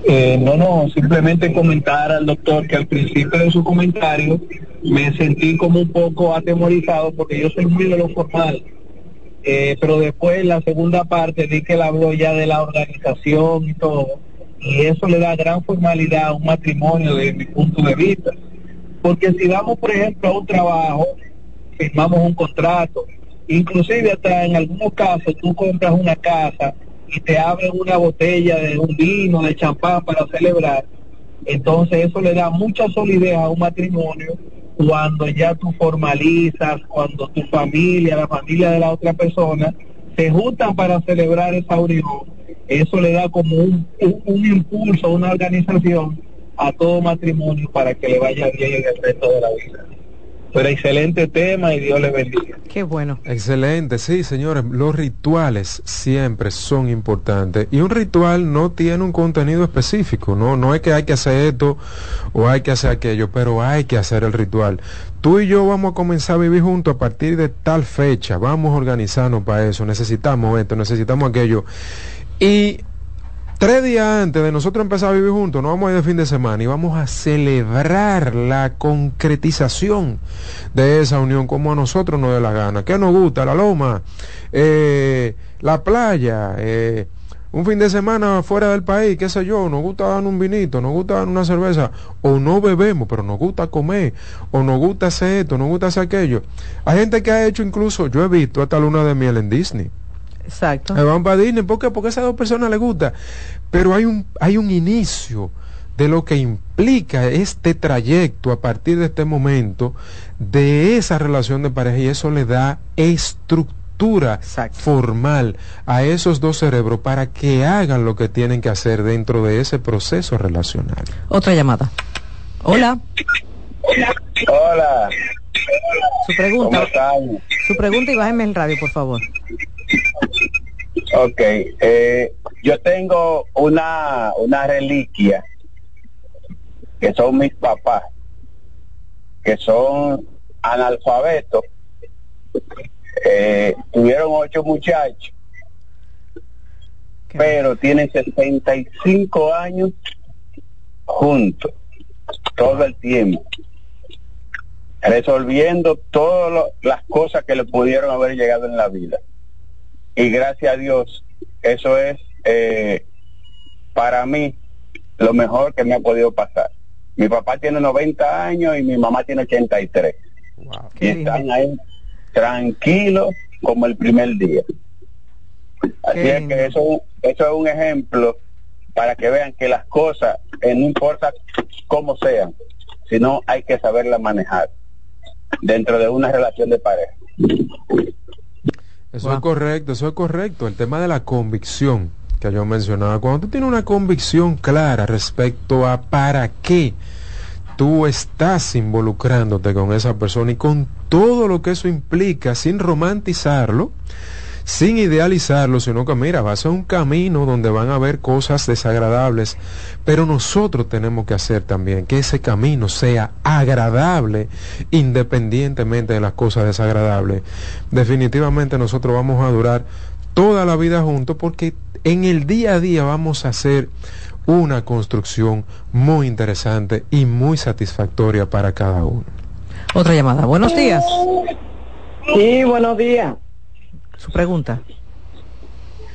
Eh, no, no, simplemente comentar al doctor que al principio de su comentario me sentí como un poco atemorizado porque yo soy muy de lo formal eh, pero después la segunda parte di que él habló ya de la organización y todo, y eso le da gran formalidad a un matrimonio desde mi punto de vista. Porque si vamos, por ejemplo, a un trabajo, firmamos un contrato, inclusive hasta en algunos casos tú compras una casa y te abren una botella de un vino, de champán para celebrar, entonces eso le da mucha solidez a un matrimonio cuando ya tú formalizas, cuando tu familia, la familia de la otra persona, se juntan para celebrar esa unión, eso le da como un, un, impulso, una organización a todo matrimonio para que le vaya bien en el resto de la vida. Pero excelente tema y Dios le bendiga. Qué bueno. Excelente, sí, señores. Los rituales siempre son importantes. Y un ritual no tiene un contenido específico. No, no es que hay que hacer esto o hay que hacer aquello, pero hay que hacer el ritual. Tú y yo vamos a comenzar a vivir juntos a partir de tal fecha. Vamos a organizarnos para eso. Necesitamos esto, necesitamos aquello. Y Tres días antes de nosotros empezar a vivir juntos, nos vamos a ir de fin de semana y vamos a celebrar la concretización de esa unión como a nosotros nos dé la gana. ¿Qué nos gusta? La loma, eh, la playa, eh, un fin de semana fuera del país, qué sé yo, nos gusta dar un vinito, nos gusta dar una cerveza, o no bebemos, pero nos gusta comer, o nos gusta hacer esto, nos gusta hacer aquello. Hay gente que ha hecho incluso, yo he visto hasta luna de miel en Disney. Exacto. van para Disney, ¿por qué? Porque a esas dos personas les gusta. Pero hay un, hay un inicio de lo que implica este trayecto a partir de este momento de esa relación de pareja y eso le da estructura formal a esos dos cerebros para que hagan lo que tienen que hacer dentro de ese proceso relacional. Otra llamada. Hola. Hola. Su pregunta. Su pregunta y bájeme el radio, por favor. Ok, eh, yo tengo una, una reliquia que son mis papás, que son analfabetos. Eh, tuvieron ocho muchachos, pero tienen 65 años juntos, todo el tiempo, resolviendo todas las cosas que le pudieron haber llegado en la vida y gracias a Dios, eso es eh, para mí lo mejor que me ha podido pasar. Mi papá tiene 90 años y mi mamá tiene 83. y están ahí tranquilos como el primer día. Así es que eso, eso es un ejemplo para que vean que las cosas, eh, no importa cómo sean, sino hay que saberlas manejar. dentro de una relación de pareja. Eso es correcto, eso es correcto. El tema de la convicción que yo mencionaba, cuando tú tienes una convicción clara respecto a para qué tú estás involucrándote con esa persona y con todo lo que eso implica, sin romantizarlo, sin idealizarlo, sino que mira, va a ser un camino donde van a haber cosas desagradables, pero nosotros tenemos que hacer también que ese camino sea agradable independientemente de las cosas desagradables. Definitivamente nosotros vamos a durar toda la vida juntos porque en el día a día vamos a hacer una construcción muy interesante y muy satisfactoria para cada uno. Otra llamada. Buenos días. Sí, buenos días. Su pregunta.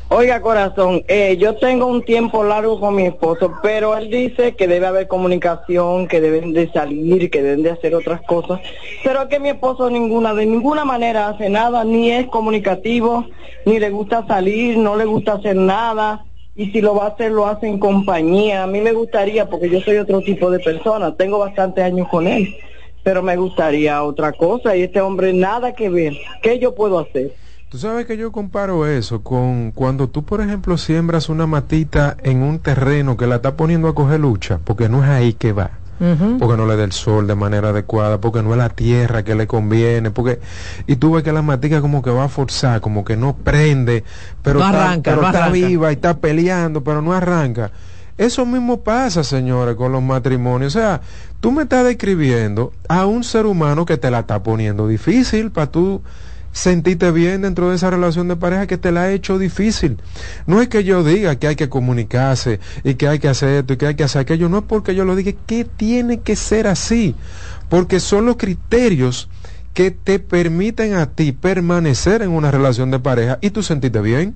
Oiga, corazón, eh, yo tengo un tiempo largo con mi esposo, pero él dice que debe haber comunicación, que deben de salir, que deben de hacer otras cosas, pero que mi esposo ninguna, de ninguna manera hace nada, ni es comunicativo, ni le gusta salir, no le gusta hacer nada, y si lo va a hacer, lo hace en compañía. A mí me gustaría, porque yo soy otro tipo de persona, tengo bastantes años con él, pero me gustaría otra cosa, y este hombre nada que ver. ¿Qué yo puedo hacer? Tú sabes que yo comparo eso con cuando tú, por ejemplo, siembras una matita en un terreno que la está poniendo a coger lucha, porque no es ahí que va. porque no le da el sol de manera adecuada, porque no es la tierra que le conviene, porque y tú ves que la matica como que va a forzar, como que no prende, pero, está, está viva y está peleando, pero no arranca. Eso mismo pasa, señores, con los matrimonios. O sea, tú me estás describiendo a un ser humano que te la está poniendo difícil para tú sentiste bien dentro de esa relación de pareja que te la ha hecho difícil. No es que yo diga que hay que comunicarse y que hay que hacer esto y que hay que hacer aquello, no es porque yo lo diga, que tiene que ser así, porque son los criterios que te permiten a ti permanecer en una relación de pareja y tú sentiste bien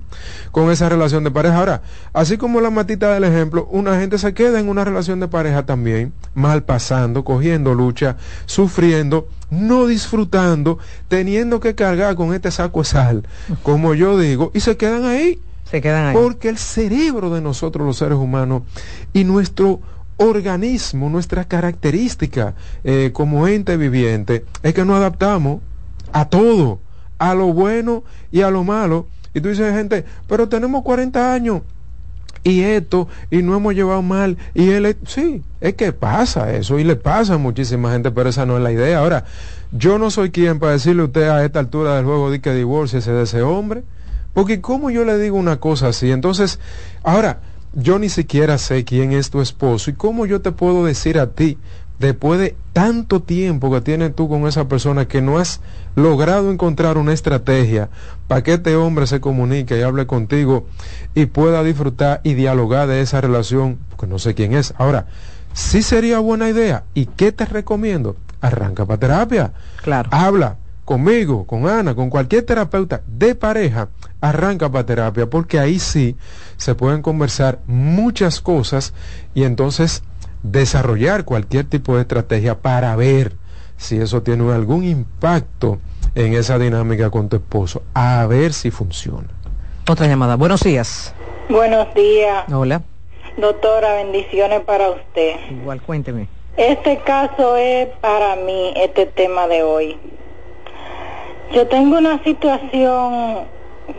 con esa relación de pareja. Ahora, así como la matita del ejemplo, una gente se queda en una relación de pareja también, mal pasando, cogiendo lucha, sufriendo, no disfrutando, teniendo que cargar con este saco de sal, como yo digo, y se quedan ahí. Se quedan ahí. Porque el cerebro de nosotros los seres humanos y nuestro organismo, nuestra característica eh, como ente viviente, es que nos adaptamos a todo, a lo bueno y a lo malo. Y tú dices, gente, pero tenemos 40 años y esto, y no hemos llevado mal, y él, sí, es que pasa eso, y le pasa a muchísima gente, pero esa no es la idea. Ahora, yo no soy quien para decirle a usted a esta altura del juego de que divorcie de ese hombre, porque como yo le digo una cosa así, entonces, ahora, yo ni siquiera sé quién es tu esposo y cómo yo te puedo decir a ti, después de tanto tiempo que tienes tú con esa persona que no has logrado encontrar una estrategia para que este hombre se comunique y hable contigo y pueda disfrutar y dialogar de esa relación, porque no sé quién es. Ahora, sí sería buena idea. ¿Y qué te recomiendo? Arranca para terapia. Claro. Habla conmigo, con Ana, con cualquier terapeuta de pareja, arranca para terapia, porque ahí sí se pueden conversar muchas cosas y entonces desarrollar cualquier tipo de estrategia para ver si eso tiene algún impacto en esa dinámica con tu esposo, a ver si funciona. Otra llamada. Buenos días. Buenos días. Hola. Doctora, bendiciones para usted. Igual, cuénteme. Este caso es para mí, este tema de hoy. Yo tengo una situación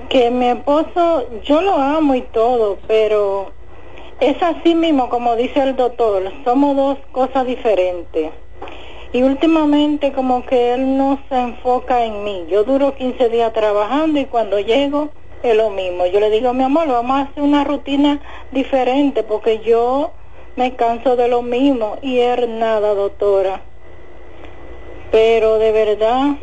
que mi esposo, yo lo amo y todo, pero es así mismo como dice el doctor, somos dos cosas diferentes. Y últimamente como que él no se enfoca en mí. Yo duro 15 días trabajando y cuando llego es lo mismo. Yo le digo, mi amor, vamos a hacer una rutina diferente porque yo me canso de lo mismo y él nada, doctora. Pero de verdad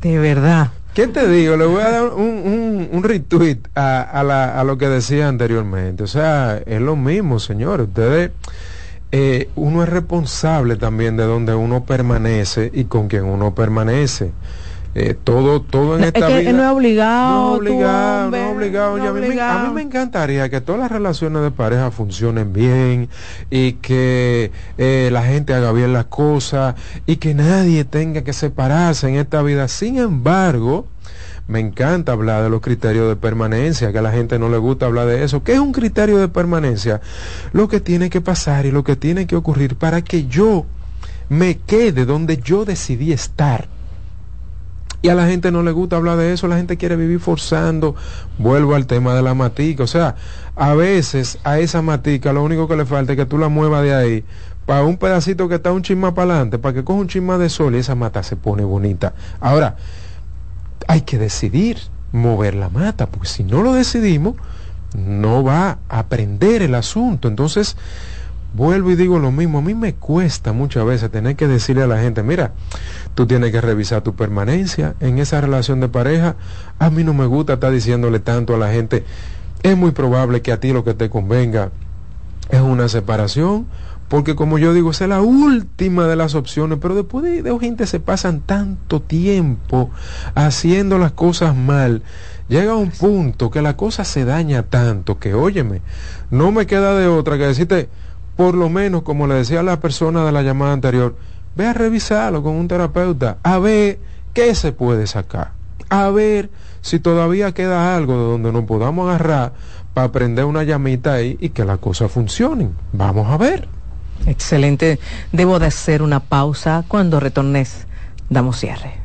De verdad. ¿Qué te digo? Le voy a dar un, un, retweet a, a, lo que decía anteriormente. O sea, es lo mismo, señores. Ustedes, eh, uno es responsable también de donde uno permanece y con quien uno permanece. Eh, todo todo en esta vida no es obligado no obligado no obligado, a, mí Me, encantaría que todas las relaciones de pareja funcionen bien y que eh, la gente haga bien las cosas y que nadie tenga que separarse en esta vida sin embargo me encanta hablar de los criterios de permanencia, que a la gente no le gusta hablar de eso. ¿Qué es un criterio de permanencia? Lo que tiene que pasar y lo que tiene que ocurrir para que yo me quede donde yo decidí estar. Y a la gente no le gusta hablar de eso, la gente quiere vivir forzando. Vuelvo al tema de la matica. O sea, a veces a esa matica lo único que le falta es que tú la muevas de ahí para un pedacito que está un chisma para adelante, para que coja un chisma de sol y esa mata se pone bonita. Ahora, hay que decidir mover la mata, porque si no lo decidimos, no va a aprender el asunto. Entonces, vuelvo y digo lo mismo, a mí me cuesta muchas veces tener que decirle a la gente, mira, tú tienes que revisar tu permanencia en esa relación de pareja. A mí no me gusta estar diciéndole tanto a la gente, es muy probable que a ti lo que te convenga es una separación, porque como yo digo, esa es la última de las opciones, pero después de, de gente se pasan tanto tiempo haciendo las cosas mal, llega un punto que la cosa se daña tanto que, óyeme, no me queda de otra que decirte, por lo menos, como le decía la persona de la llamada anterior, ve a revisarlo con un terapeuta, a ver qué se puede sacar, a ver si todavía queda algo de donde nos podamos agarrar para prender una llamita ahí y que las cosas funcionen. Vamos a ver. Excelente. Debo de hacer una pausa. Cuando retornes, damos cierre.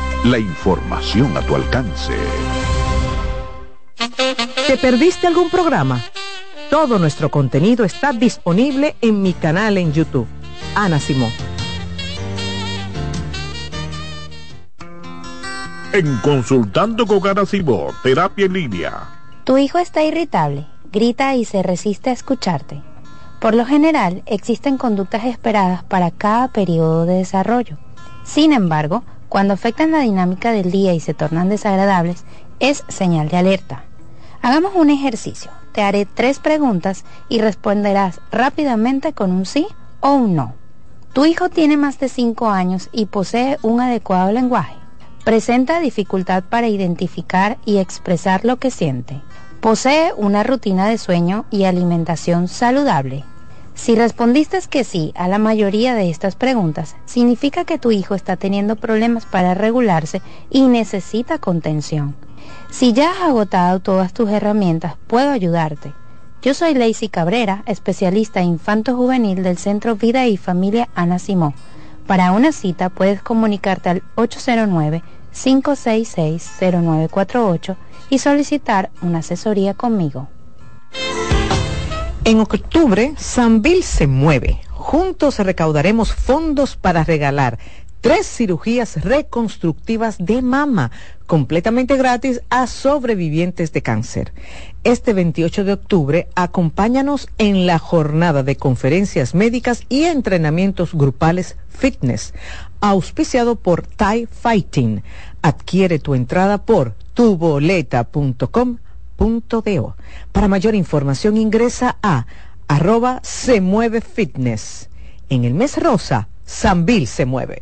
la información a tu alcance. ¿Te perdiste algún programa? Todo nuestro contenido está disponible en mi canal en YouTube. Ana Simón. En Consultando con Ana Simón, terapia en línea. Tu hijo está irritable, grita y se resiste a escucharte. Por lo general, existen conductas esperadas para cada periodo de desarrollo. Sin embargo, cuando afectan la dinámica del día y se tornan desagradables, es señal de alerta. Hagamos un ejercicio. Te haré tres preguntas y responderás rápidamente con un sí o un no. Tu hijo tiene más de 5 años y posee un adecuado lenguaje. Presenta dificultad para identificar y expresar lo que siente. Posee una rutina de sueño y alimentación saludable. Si respondiste que sí a la mayoría de estas preguntas, significa que tu hijo está teniendo problemas para regularse y necesita contención. Si ya has agotado todas tus herramientas, puedo ayudarte. Yo soy Lacey Cabrera, especialista infanto-juvenil del Centro Vida y Familia Ana Simó. Para una cita puedes comunicarte al 809-566-0948 y solicitar una asesoría conmigo. En octubre, Sanvil se mueve. Juntos recaudaremos fondos para regalar tres cirugías reconstructivas de mama completamente gratis a sobrevivientes de cáncer. Este 28 de octubre, acompáñanos en la jornada de conferencias médicas y entrenamientos grupales fitness, auspiciado por Thai Fighting. Adquiere tu entrada por tuboleta.com para mayor información ingresa a arroba se mueve fitness. En el mes rosa, Sambil se mueve.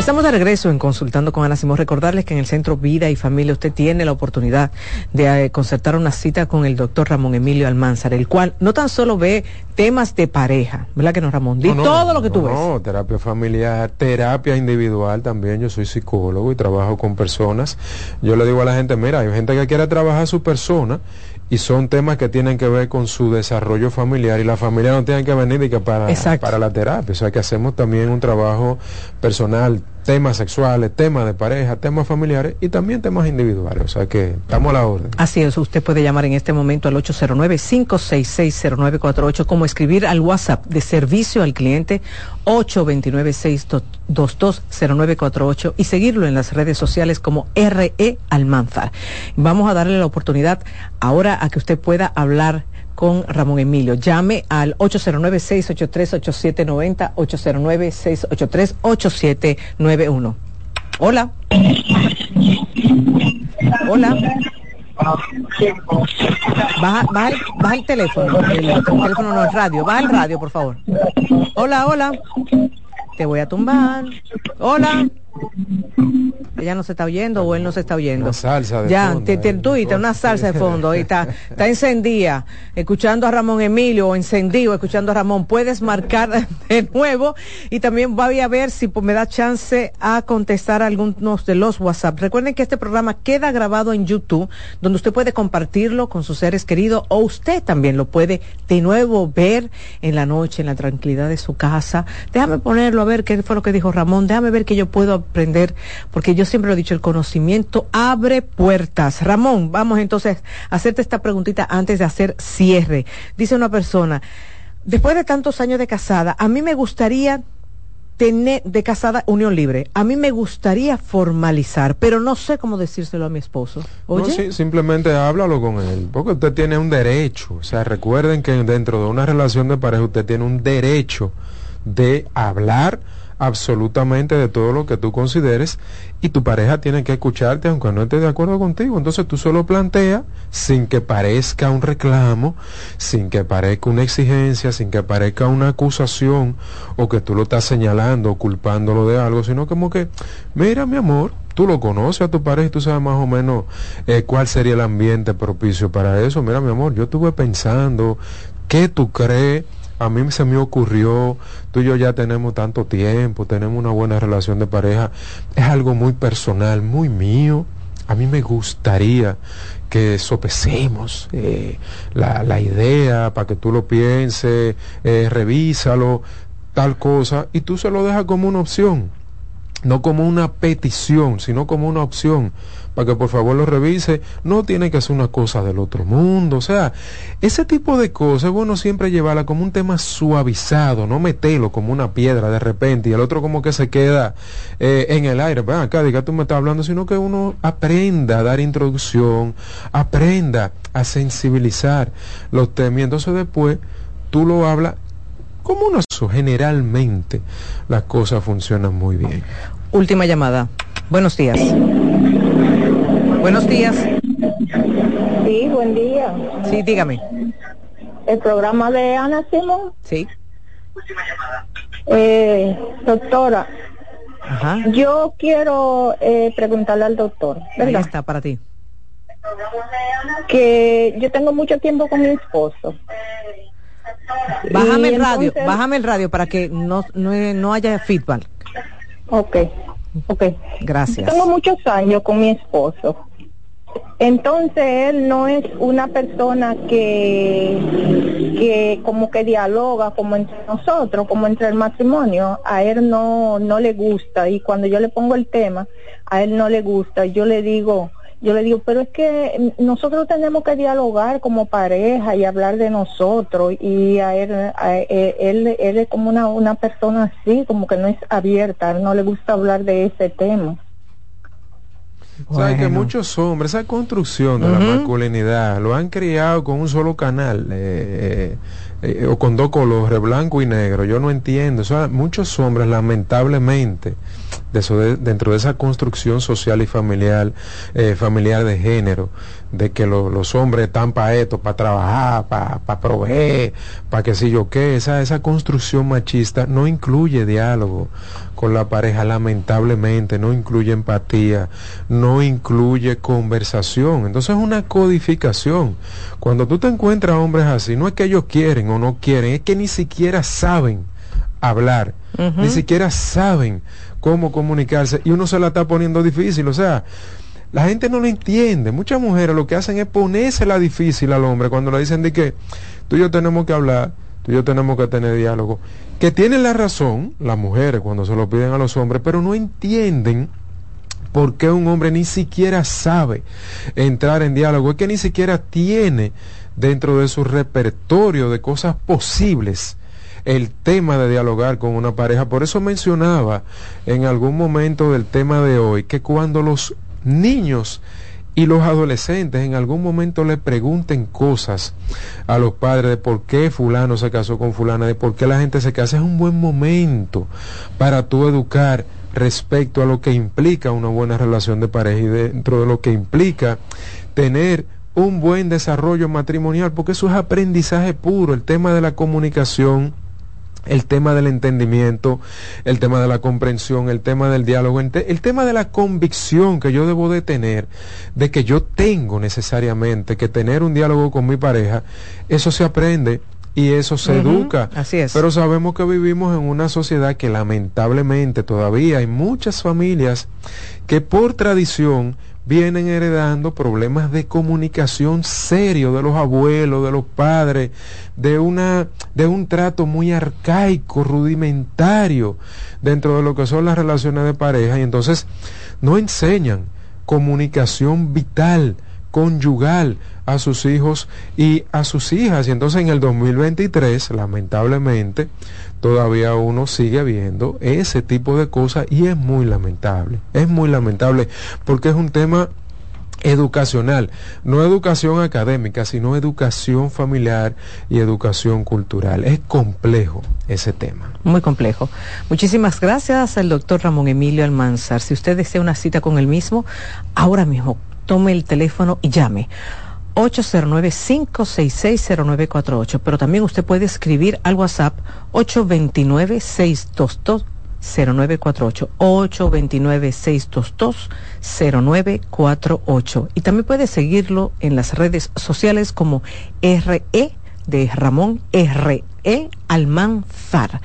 Estamos de regreso en Consultando con Ana Simón. Recordarles que en el Centro Vida y Familia usted tiene la oportunidad de eh, concertar una cita con el doctor Ramón Emilio Almanzar, el cual no tan solo ve temas de pareja, ¿verdad que no, Ramón? Di No, no, todo lo que tú no, ves. No, terapia familiar, terapia individual también. Yo soy psicólogo y trabajo con personas. Yo le digo a la gente, mira, hay gente que quiere trabajar su persona y son temas que tienen que ver con su desarrollo familiar y la familia no tiene que venir de que para, Exacto. para la terapia. O sea que hacemos también un trabajo personal, temas sexuales, temas de pareja, temas familiares y también temas individuales. O sea que estamos a la orden. Así es, usted puede llamar en este momento al 809-566-0948, como escribir al WhatsApp de servicio al cliente 829-622-0948 y seguirlo en las redes sociales como RE Almanzar. Vamos a darle la oportunidad ahora a que usted pueda hablar con Ramón Emilio. Llame al 809-683-8790, 809-683-8791. Hola. Hola. Baja, baja, baja el teléfono, el, el teléfono no, el radio, baja el radio, por favor. Hola, hola. Te voy a tumbar. Hola. Ella no se está oyendo o él no se está oyendo. Una salsa de ya, fondo, tú oíste, una salsa de fondo. Ahí está, está encendida, escuchando a Ramón Emilio o encendido, escuchando a Ramón. Puedes marcar de nuevo y también voy a ver si me da chance a contestar algunos de los WhatsApp. Recuerden que este programa queda grabado en YouTube, donde usted puede compartirlo con sus seres queridos o usted también lo puede de nuevo ver en la noche, en la tranquilidad de su casa. Déjame ponerlo a ver qué fue lo que dijo Ramón. Déjame ver que yo puedo aprender, porque yo siempre lo he dicho, el conocimiento abre puertas. Ramón, vamos entonces a hacerte esta preguntita antes de hacer cierre. Dice una persona, después de tantos años de casada, a mí me gustaría tener de casada unión libre. A mí me gustaría formalizar, pero no sé cómo decírselo a mi esposo. Oye, No, sí, simplemente háblalo con él, porque usted tiene un derecho. O sea, recuerden que dentro de una relación de pareja usted tiene un derecho de hablar absolutamente de todo lo que tú consideres y tu pareja tiene que escucharte aunque no esté de acuerdo contigo. Entonces tú solo plantea sin que parezca un reclamo, sin que parezca una exigencia, sin que parezca una acusación o que tú lo estás señalando o culpándolo de algo, sino como que, mira mi amor, tú lo conoces a tu pareja y tú sabes más o menos eh, cuál sería el ambiente propicio para eso. Mira mi amor, yo estuve pensando, ¿qué tú crees? A mí se me ocurrió, tú y yo ya tenemos tanto tiempo, tenemos una buena relación de pareja, es algo muy personal, muy mío. A mí me gustaría que sopesemos eh, la, la idea para que tú lo pienses, eh, revísalo, tal cosa, y tú se lo dejas como una opción, no como una petición, sino como una opción, para que por favor lo revise. No tiene que ser una cosa del otro mundo, o sea, ese tipo de cosas bueno siempre llevarla como un tema suavizado, no meterlo como una piedra de repente y el otro como que se queda eh, en el aire. Ven acá, diga, tú me estás hablando, sino que uno aprenda a dar introducción, aprenda a sensibilizar los temas y entonces después tú lo hablas como uno generalmente las cosas funcionan muy bien. última llamada. Buenos días. Buenos días. Sí, buen día. Sí, dígame. El programa de Ana Simón. Sí. Eh, doctora, Ajá. yo quiero eh, preguntarle al doctor, Ahí ¿verdad? está para ti. Que yo tengo mucho tiempo con mi esposo. Bájame Y el radio, entonces- bájame el radio para que no, no, no haya feedback. Ok, ok. Gracias. Tengo muchos años con mi esposo. Entonces él no es una persona que, que como que dialoga como entre nosotros, como entre el matrimonio. A él no, no le gusta y cuando yo le pongo el tema, a él no le gusta. Yo le digo, yo le digo, pero es que nosotros tenemos que dialogar como pareja y hablar de nosotros y a él, a él, él, es como una, una persona así, como que no es abierta, no le gusta hablar de ese tema. Sabes que muchos hombres, esa construcción de la masculinidad, lo han criado con un solo canal eh, eh, eh, o con dos colores, blanco y negro. Yo no entiendo. O sea, muchos hombres, lamentablemente, de dentro de esa construcción social y familiar, eh, familiar de género, de que lo- los hombres están para esto, para trabajar, para proveer, para que si yo qué, esa, esa construcción machista no incluye diálogo con la pareja, lamentablemente, no incluye empatía, no incluye conversación. Entonces es una codificación. Cuando tú te encuentras hombres así, no es que ellos quieren o no quieren, es que ni siquiera saben hablar, ni siquiera saben cómo comunicarse y uno se la está poniendo difícil, o sea, la gente no lo entiende. Muchas mujeres lo que hacen es ponérsela difícil al hombre cuando le dicen de que tú y yo tenemos que hablar, tú y yo tenemos que tener diálogo. Que tienen la razón las mujeres cuando se lo piden a los hombres, pero no entienden por qué un hombre ni siquiera sabe entrar en diálogo, es que ni siquiera tiene dentro de su repertorio de cosas posibles el tema de dialogar con una pareja. Por eso mencionaba en algún momento del tema de hoy que cuando los niños y los adolescentes en algún momento le pregunten cosas a los padres de por qué fulano se casó con fulana, de por qué la gente se casa, es un buen momento para tú educar respecto a lo que implica una buena relación de pareja y dentro de lo que implica tener un buen desarrollo matrimonial, porque eso es aprendizaje puro, el tema de la comunicación, el tema del entendimiento, el tema de la comprensión, el tema del diálogo, el, te- el tema de la convicción que yo debo de tener, de que yo tengo necesariamente que tener un diálogo con mi pareja, eso se aprende y eso se educa. así es. Pero sabemos que vivimos en una sociedad que lamentablemente todavía hay muchas familias que por tradición vienen heredando problemas de comunicación serio de los abuelos, de los padres, de una de un trato muy arcaico, rudimentario dentro de lo que son las relaciones de pareja y entonces no enseñan comunicación vital, conyugal a sus hijos y a sus hijas. Y entonces en el 2023, lamentablemente, todavía uno sigue viendo ese tipo de cosas y es muy lamentable. Es muy lamentable porque es un tema educacional, no educación académica, sino educación familiar y educación cultural. Es complejo ese tema. Muy complejo. Muchísimas gracias al doctor Ramón Emilio Almanzar. Si usted desea una cita con él mismo, ahora mismo tome el teléfono y llame. 809-566-0948. Pero también usted puede escribir al WhatsApp 829-622-0948. 829-622-0948. Y también puede seguirlo en las redes sociales como RE de Ramón RE Almanzar.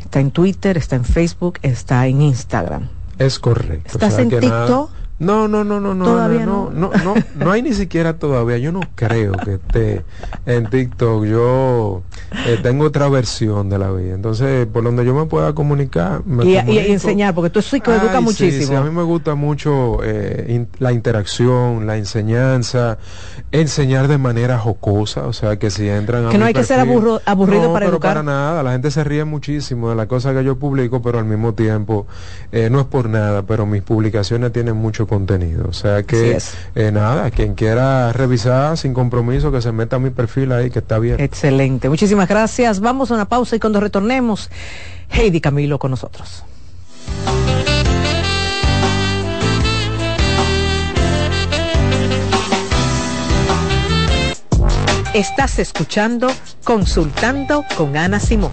Está en Twitter, está en Facebook, está en Instagram. Es correcto. ¿Estás en TikTok? No, no, no, no, no, Todavía no, no, no, no, no hay ni siquiera todavía. Yo no creo que esté en TikTok. Yo eh, tengo otra versión de la vida. Entonces, por donde yo me pueda comunicar, me Y, y- enseñar, porque tú psicoeducas Ay, sí, muchísimo. sí, a mí me gusta mucho eh, in- la interacción, la enseñanza, enseñar de manera jocosa, o sea que si entran a Que no mi hay que ser aburro- aburrido No, para pero educar. para nada, la gente se ríe muchísimo de las cosas que yo publico, pero al mismo tiempo eh, no es por nada, pero mis publicaciones tienen mucho contenido, o sea que eh, nada, quien quiera revisar sin compromiso que se meta a mi perfil ahí que está bien. Excelente. Muchísimas gracias. Vamos a una pausa y cuando retornemos, Heidi Camilo con nosotros. Estás escuchando Consultando con Ana Simón.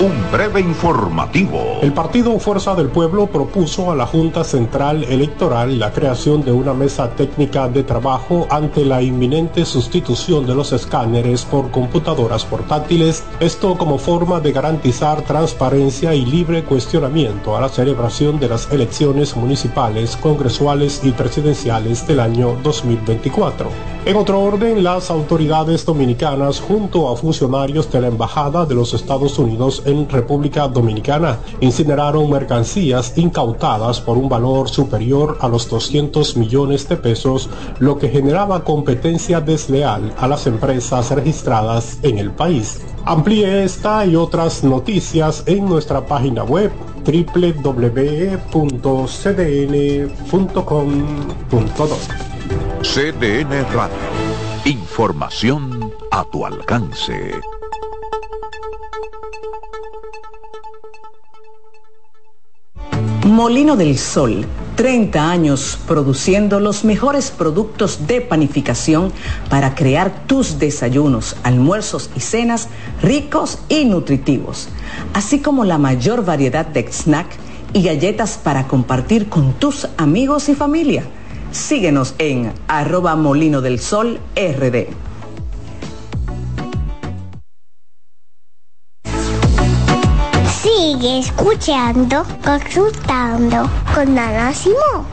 un breve informativo. El partido Fuerza del Pueblo propuso a la Junta Central Electoral la creación de una mesa técnica de trabajo ante la inminente sustitución de los escáneres por computadoras portátiles, esto como forma de garantizar transparencia y libre cuestionamiento a la celebración de las elecciones municipales, congresuales y presidenciales del año 2024. En otro orden, las autoridades dominicanas, junto a funcionarios de la Embajada de los Estados Unidos en República Dominicana, incineraron mercancías incautadas por un valor superior a los 200 millones de pesos, lo que generaba competencia desleal a las empresas registradas en el país. Amplíe esta y otras noticias en nuestra página web www.cdn.com.do. CDN Radio. Información a tu alcance. Molino del Sol, 30 años produciendo los mejores productos de panificación para crear tus desayunos, almuerzos y cenas ricos y nutritivos, así como la mayor variedad de snack y galletas para compartir con tus amigos y familia. Síguenos en arroba molino del sol rd. Sigue escuchando, consultando con Ana Simón.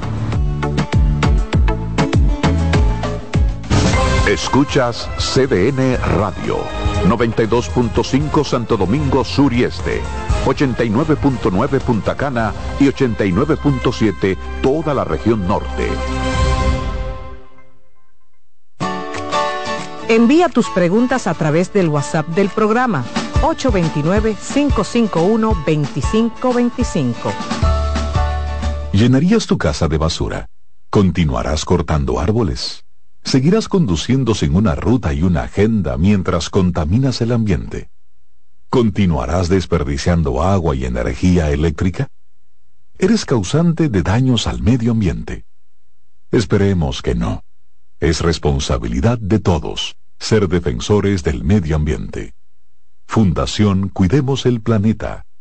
Escuchas CDN Radio, 92.5 Santo Domingo Sur y Este, 89.9 Punta Cana y 89.7 toda la región norte. Envía tus preguntas a través del WhatsApp del programa 829-551-2525. ¿Llenarías tu casa de basura? ¿Continuarás cortando árboles? ¿Seguirás conduciendo sin una ruta y una agenda mientras contaminas el ambiente? ¿Continuarás desperdiciando agua y energía eléctrica? ¿Eres causante de daños al medio ambiente? Esperemos que no. Es responsabilidad de todos ser defensores del medio ambiente. Fundación Cuidemos el Planeta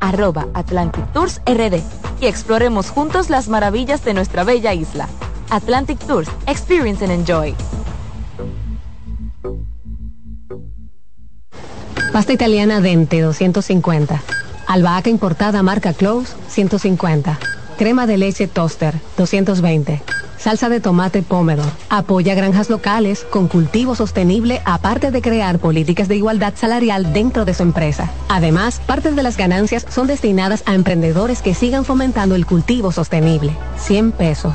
arroba Atlantic Tours RD y exploremos juntos las maravillas de nuestra bella isla. Atlantic Tours, Experience and Enjoy. Pasta italiana Dente 250. Albahaca importada marca Close 150. Crema de leche Toaster 220. Salsa de tomate Pomodoro. Apoya granjas locales con cultivo sostenible aparte de crear políticas de igualdad salarial dentro de su empresa. Además, parte de las ganancias son destinadas a emprendedores que sigan fomentando el cultivo sostenible. 100 pesos.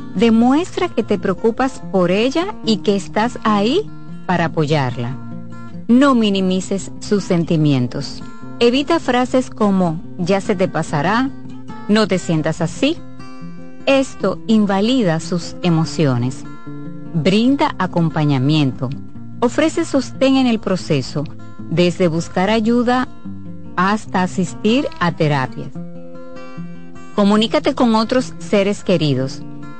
Demuestra que te preocupas por ella y que estás ahí para apoyarla. No minimices sus sentimientos. Evita frases como ya se te pasará, no te sientas así. Esto invalida sus emociones. Brinda acompañamiento. Ofrece sostén en el proceso, desde buscar ayuda hasta asistir a terapias. Comunícate con otros seres queridos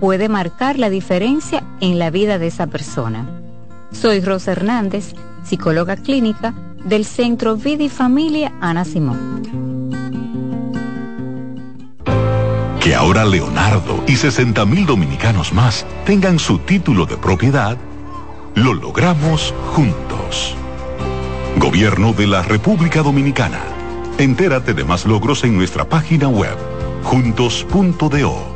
puede marcar la diferencia en la vida de esa persona. Soy Rosa Hernández, psicóloga clínica del Centro Vida Familia Ana Simón. Que ahora Leonardo y 60 mil dominicanos más tengan su título de propiedad, lo logramos juntos. Gobierno de la República Dominicana. Entérate de más logros en nuestra página web, juntos.do.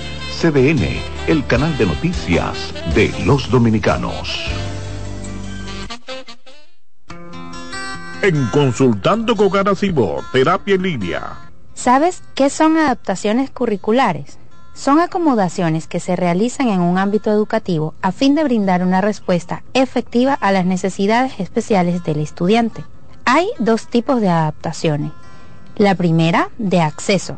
CDN, el canal de noticias de los dominicanos. En Consultando con Garacimo, Terapia en Línea. ¿Sabes qué son adaptaciones curriculares? Son acomodaciones que se realizan en un ámbito educativo a fin de brindar una respuesta efectiva a las necesidades especiales del estudiante. Hay dos tipos de adaptaciones. La primera, de acceso,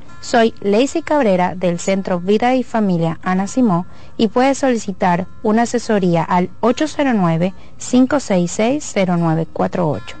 Soy Lacey Cabrera del Centro Vida y Familia Ana Simó y puedes solicitar una asesoría al 809-566-0948.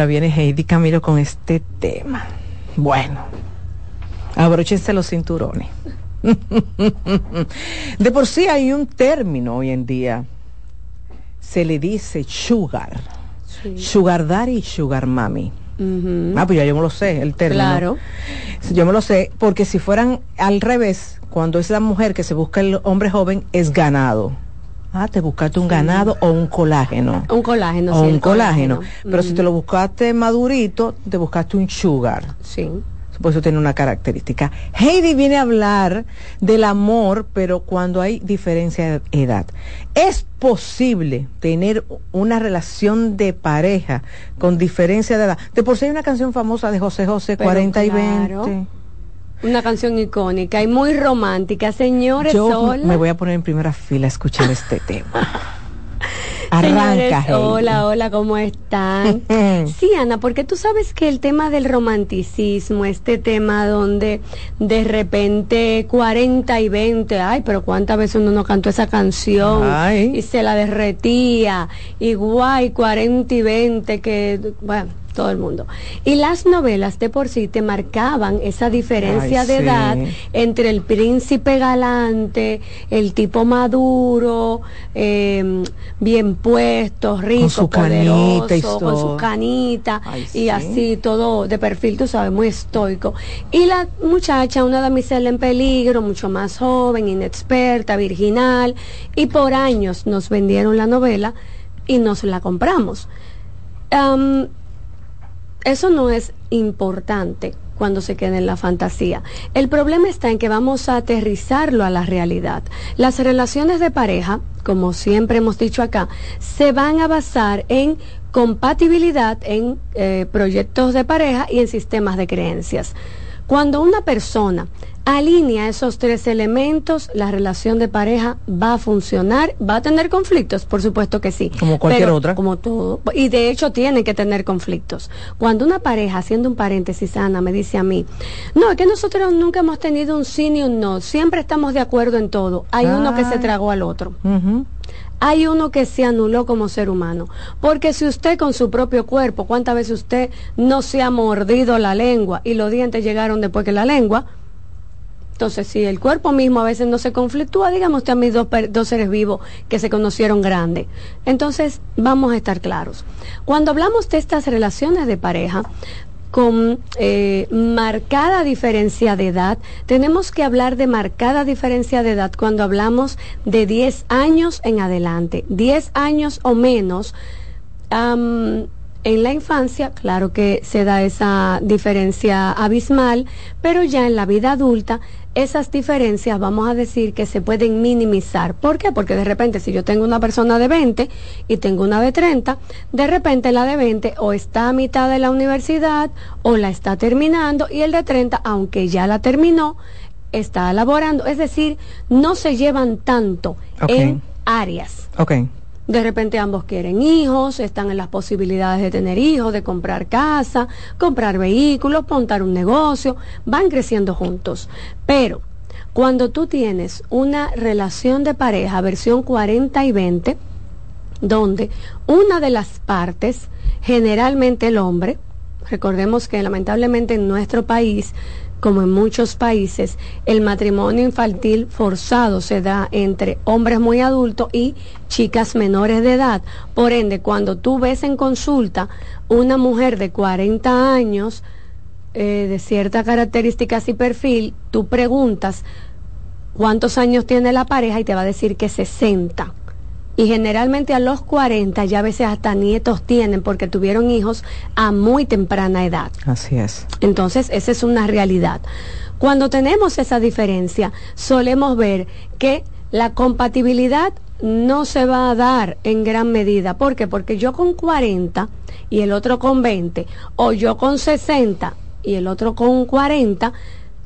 Ahora viene Heidi Camilo con este tema. Bueno, abróchense los cinturones. De por sí hay un término hoy en día. Se le dice sugar. Sugar daddy y sugar mami. Ah, pues ya yo me lo sé, el término. Claro. Yo me lo sé, porque si fueran al revés, cuando es la mujer que se busca el hombre joven, es ganado. Ah, te buscaste un ganado o un colágeno. Un colágeno, o sí, un colágeno. Pero si te lo buscaste madurito, te buscaste un sugar. Sí. Por eso tiene una característica. Heidi viene a hablar del amor, pero cuando hay diferencia de edad. ¿Es posible tener una relación de pareja con diferencia de edad? De por sí hay una canción famosa de José José, Pero 40 y claro. 20. Una canción icónica y muy romántica. Señores, Yo me voy a poner en primera fila a escuchar este tema. Arranca, Señores, hola, hola, ¿cómo están? sí, Ana, porque tú sabes que el tema del romanticismo, este tema donde de repente 40 y 20, ay, pero cuántas veces uno no cantó esa canción Ay. y se la derretía, y guay, 40 y 20, que, bueno, todo el mundo. Y las novelas de por sí te marcaban esa diferencia Ay, de sí. edad entre el príncipe galante, el tipo maduro, eh, bien puesto, rico, su canita y poderoso, con su canita Ay, y sí. así todo de perfil, tú sabes, muy estoico. Y la muchacha, una damisela en peligro, mucho más joven, inexperta, virginal, y por años nos vendieron la novela y nos la compramos. Am, eso no es importante cuando se queda en la fantasía. El problema está en que vamos a aterrizarlo a la realidad. Las relaciones de pareja, como siempre hemos dicho acá, se van a basar en compatibilidad en eh, proyectos de pareja y en sistemas de creencias. Cuando una persona alinea esos tres elementos, la relación de pareja va a funcionar, va a tener conflictos, por supuesto que sí. Como cualquier Pero otra. Como todo. Y de hecho tiene que tener conflictos. Cuando una pareja, haciendo un paréntesis, Ana, me dice a mí, no, es que nosotros nunca hemos tenido un sí ni un no, siempre estamos de acuerdo en todo. Hay uno que se Ay. tragó al otro. Hay uno que se anuló como ser humano. Porque si usted con su propio cuerpo, ¿cuántas veces usted no se ha mordido la lengua y los dientes llegaron después que la lengua? Entonces, si el cuerpo mismo a veces no se conflictúa, digamos usted a mis dos, dos seres vivos que se conocieron grandes. Entonces, vamos a estar claros. Cuando hablamos de estas relaciones de pareja, con eh, marcada diferencia de edad. Tenemos que hablar de marcada diferencia de edad cuando hablamos de 10 años en adelante. 10 años o menos. en la infancia, claro que se da esa diferencia abismal, pero ya en la vida adulta esas diferencias vamos a decir que se pueden minimizar. ¿Por qué? Porque de repente si yo tengo una persona de 20 y tengo una de 30, de repente la de 20 o está a mitad de la universidad o la está terminando y el de 30, aunque ya la terminó, está elaborando. Es decir, no se llevan tanto en áreas. Okay. De repente ambos quieren hijos, están en las posibilidades de tener hijos, de comprar casa, comprar vehículos, montar un negocio, van creciendo juntos. Pero cuando tú tienes una relación de pareja, versión 40 y 20, donde una de las partes, generalmente el hombre, recordemos que lamentablemente en nuestro país como en muchos países, el matrimonio infantil forzado se da entre hombres muy adultos y chicas menores de edad. Por ende, cuando tú ves en consulta una mujer de 40 años, eh, de ciertas características y perfil, tú preguntas cuántos años tiene la pareja y te va a decir que 60 y generalmente a los 40 ya a veces hasta nietos tienen porque tuvieron hijos a muy temprana edad. Así es. Entonces, esa es una realidad. Cuando tenemos esa diferencia, solemos ver que la compatibilidad no se va a dar en gran medida. ¿Por qué? Porque yo con 40 y el otro con 20, o yo con 60 y el otro con 40,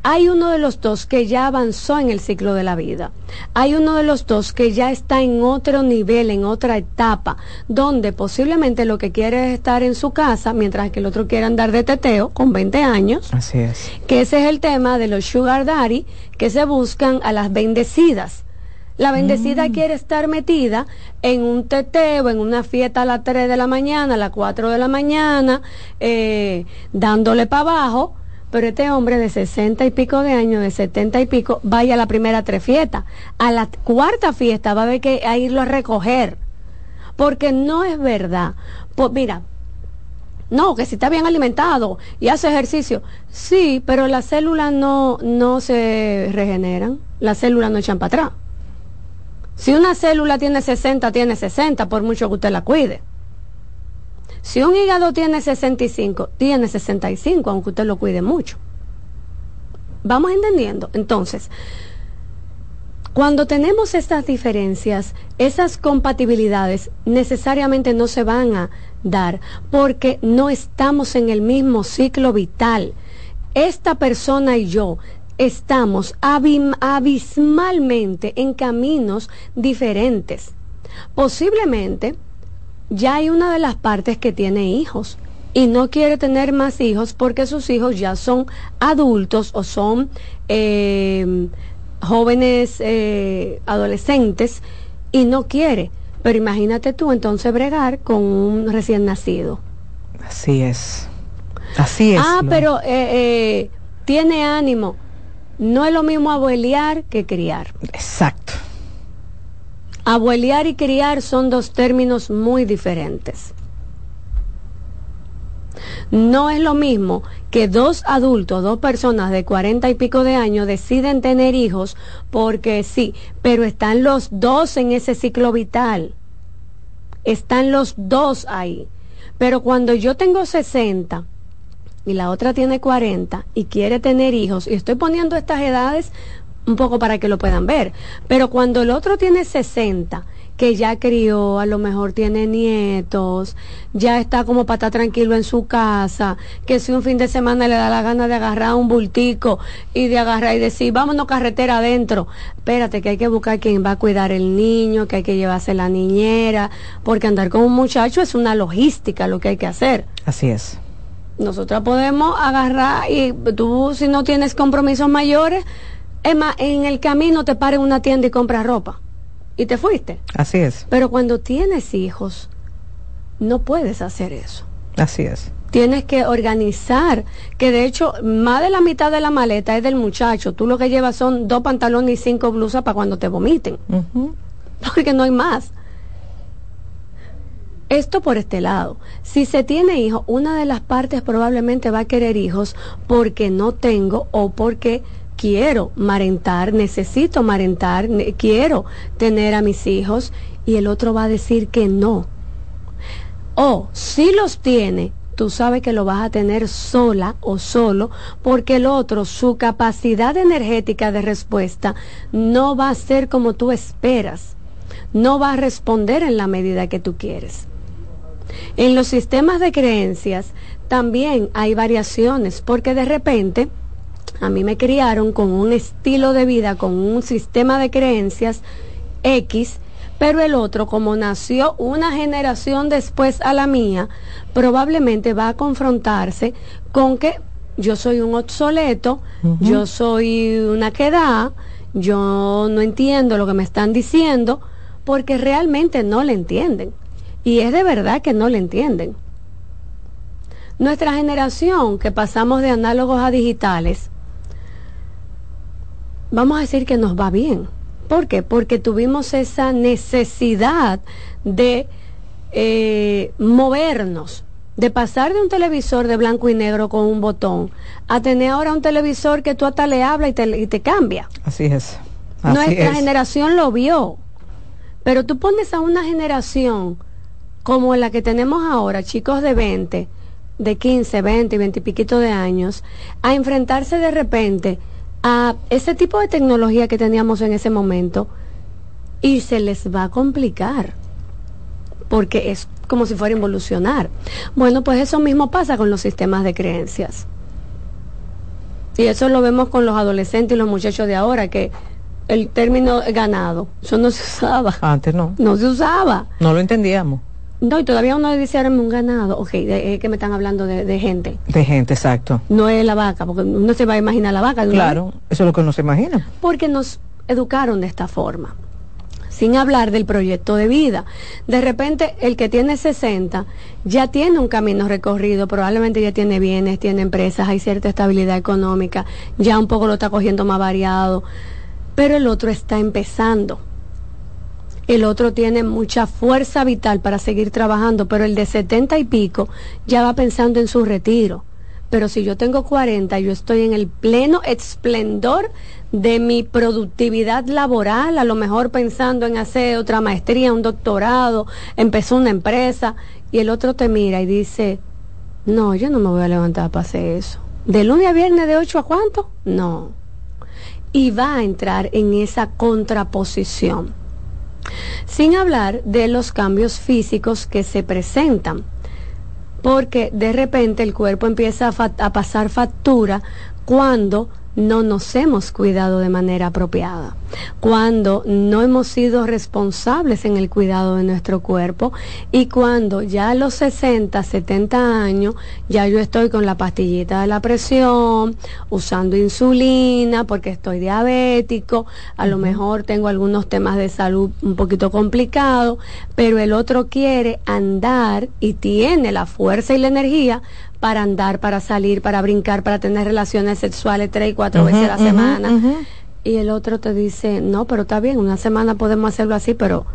hay uno de los dos que ya avanzó en el ciclo de la vida. Hay uno de los dos que ya está en otro nivel, en otra etapa, donde posiblemente lo que quiere es estar en su casa, mientras que el otro quiere andar de teteo con 20 años. Así es. Que ese es el tema de los sugar daddy que se buscan a las bendecidas. La bendecida mm. quiere estar metida en un teteo, en una fiesta a las 3 de la mañana, a las 4 de la mañana, eh, dándole para abajo pero este hombre de sesenta y pico de años, de setenta y pico, vaya a la primera tres fiestas. A la cuarta fiesta va a haber que irlo a recoger. Porque no es verdad. Pues mira, no, que si está bien alimentado y hace ejercicio. Sí, pero las células no, no se regeneran. Las células no echan para atrás. Si una célula tiene 60, tiene 60, por mucho que usted la cuide. Si un hígado tiene 65, tiene 65, aunque usted lo cuide mucho. Vamos entendiendo. Entonces, cuando tenemos estas diferencias, esas compatibilidades necesariamente no se van a dar porque no estamos en el mismo ciclo vital. Esta persona y yo estamos abismalmente en caminos diferentes. Posiblemente ya hay una de las partes que tiene hijos y no quiere tener más hijos porque sus hijos ya son adultos o son eh, jóvenes eh, adolescentes y no quiere. Pero imagínate tú entonces bregar con un recién nacido. Así es. Así es. Ah, pero eh, tiene ánimo. No es lo mismo abuelear que criar. Exacto. Abuelear y criar son dos términos muy diferentes. No es lo mismo que dos adultos, dos personas de cuarenta y pico de años deciden tener hijos porque sí, pero están los dos en ese ciclo vital. Están los dos ahí. Pero cuando yo tengo 60 y la otra tiene 40 y quiere tener hijos, y estoy poniendo estas edades un poco para que lo puedan ver. Pero cuando el otro tiene 60, que ya crió, a lo mejor tiene nietos, ya está como para estar tranquilo en su casa, que si un fin de semana le da la gana de agarrar un bultico y de agarrar y decir, vámonos carretera adentro, espérate que hay que buscar quien va a cuidar el niño, que hay que llevarse la niñera, porque andar con un muchacho es una logística lo que hay que hacer. Así es. Nosotros podemos agarrar y tú si no tienes compromisos mayores, Emma, en el camino te pares en una tienda y compras ropa. Y te fuiste. Así es. Pero cuando tienes hijos, no puedes hacer eso. Así es. Tienes que organizar, que de hecho más de la mitad de la maleta es del muchacho. Tú lo que llevas son dos pantalones y cinco blusas para cuando te vomiten. Porque no hay más. Esto por este lado. Si se tiene hijos, una de las partes probablemente va a querer hijos porque no tengo o porque quiero marentar, necesito marentar, quiero tener a mis hijos y el otro va a decir que no. O si los tiene, tú sabes que lo vas a tener sola o solo porque el otro, su capacidad energética de respuesta no va a ser como tú esperas, no va a responder en la medida que tú quieres. En los sistemas de creencias también hay variaciones porque de repente a mí me criaron con un estilo de vida, con un sistema de creencias X, pero el otro, como nació una generación después a la mía, probablemente va a confrontarse con que yo soy un obsoleto, yo soy una queda, yo no entiendo lo que me están diciendo, porque realmente no le entienden. Y es de verdad que no le entienden. Nuestra generación, que pasamos de análogos a digitales, vamos a decir que nos va bien. ¿Por qué? Porque tuvimos esa necesidad de eh, movernos, de pasar de un televisor de blanco y negro con un botón a tener ahora un televisor que tú hasta le habla y te, y te cambia. Así es. Nuestra generación lo vio, pero tú pones a una generación como la que tenemos ahora, chicos de 20, de 15, 20 y 20 y piquito de años, a enfrentarse de repente a ese tipo de tecnología que teníamos en ese momento y se les va a complicar porque es como si fuera involucionar. Bueno, pues eso mismo pasa con los sistemas de creencias. Y eso lo vemos con los adolescentes y los muchachos de ahora, que el término ganado, eso no se usaba. Antes no. No se usaba. No lo entendíamos. No, y todavía uno dice ahora un ganado. Ok, es que me están hablando de, gente. De gente, exacto. No es la vaca, porque uno se va a imaginar la vaca. Claro, eso es lo que uno se imagina. Porque nos educaron de esta forma. Sin hablar del proyecto de vida. De repente, el que tiene 60 ya tiene un camino recorrido, probablemente ya tiene bienes, tiene empresas, hay cierta estabilidad económica, ya un poco lo está cogiendo más variado, pero el otro está empezando el otro tiene mucha fuerza vital para seguir trabajando, pero el de setenta y pico ya va pensando en su retiro. Pero si yo tengo 40, yo estoy en el pleno esplendor de mi productividad laboral, a lo mejor pensando en hacer otra maestría, un doctorado, empezó una empresa, y el otro te mira y dice, no, yo no me voy a levantar para hacer eso. ¿De lunes a viernes de 8 a cuánto? No. Y va a entrar en esa contraposición. Sin hablar de los cambios físicos que se presentan, porque de repente el cuerpo empieza a, pasar factura cuando no nos hemos cuidado de manera apropiada, cuando no hemos sido responsables en el cuidado de nuestro cuerpo y cuando ya a los 60, 70 años ya yo estoy con la pastillita de la presión, usando insulina porque estoy diabético, a lo mejor tengo algunos temas de salud un poquito complicados, pero el otro quiere andar y tiene la fuerza y la energía para andar, para salir, para brincar, para tener relaciones sexuales tres y cuatro veces a la semana. Y el otro te dice, no, pero está bien, una semana podemos hacerlo así, pero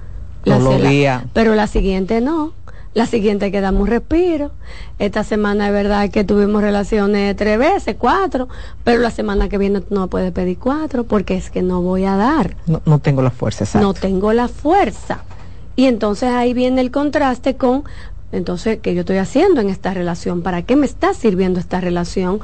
la, pero la siguiente no. La siguiente que damos un respiro. Esta semana es verdad que tuvimos relaciones tres veces, cuatro, pero la semana que viene no puedes pedir cuatro porque es que no voy a dar. No, no tengo la fuerza, exacto. No tengo la fuerza. Y entonces ahí viene el contraste con entonces, ¿qué yo estoy haciendo en esta relación? ¿Para qué me está sirviendo esta relación?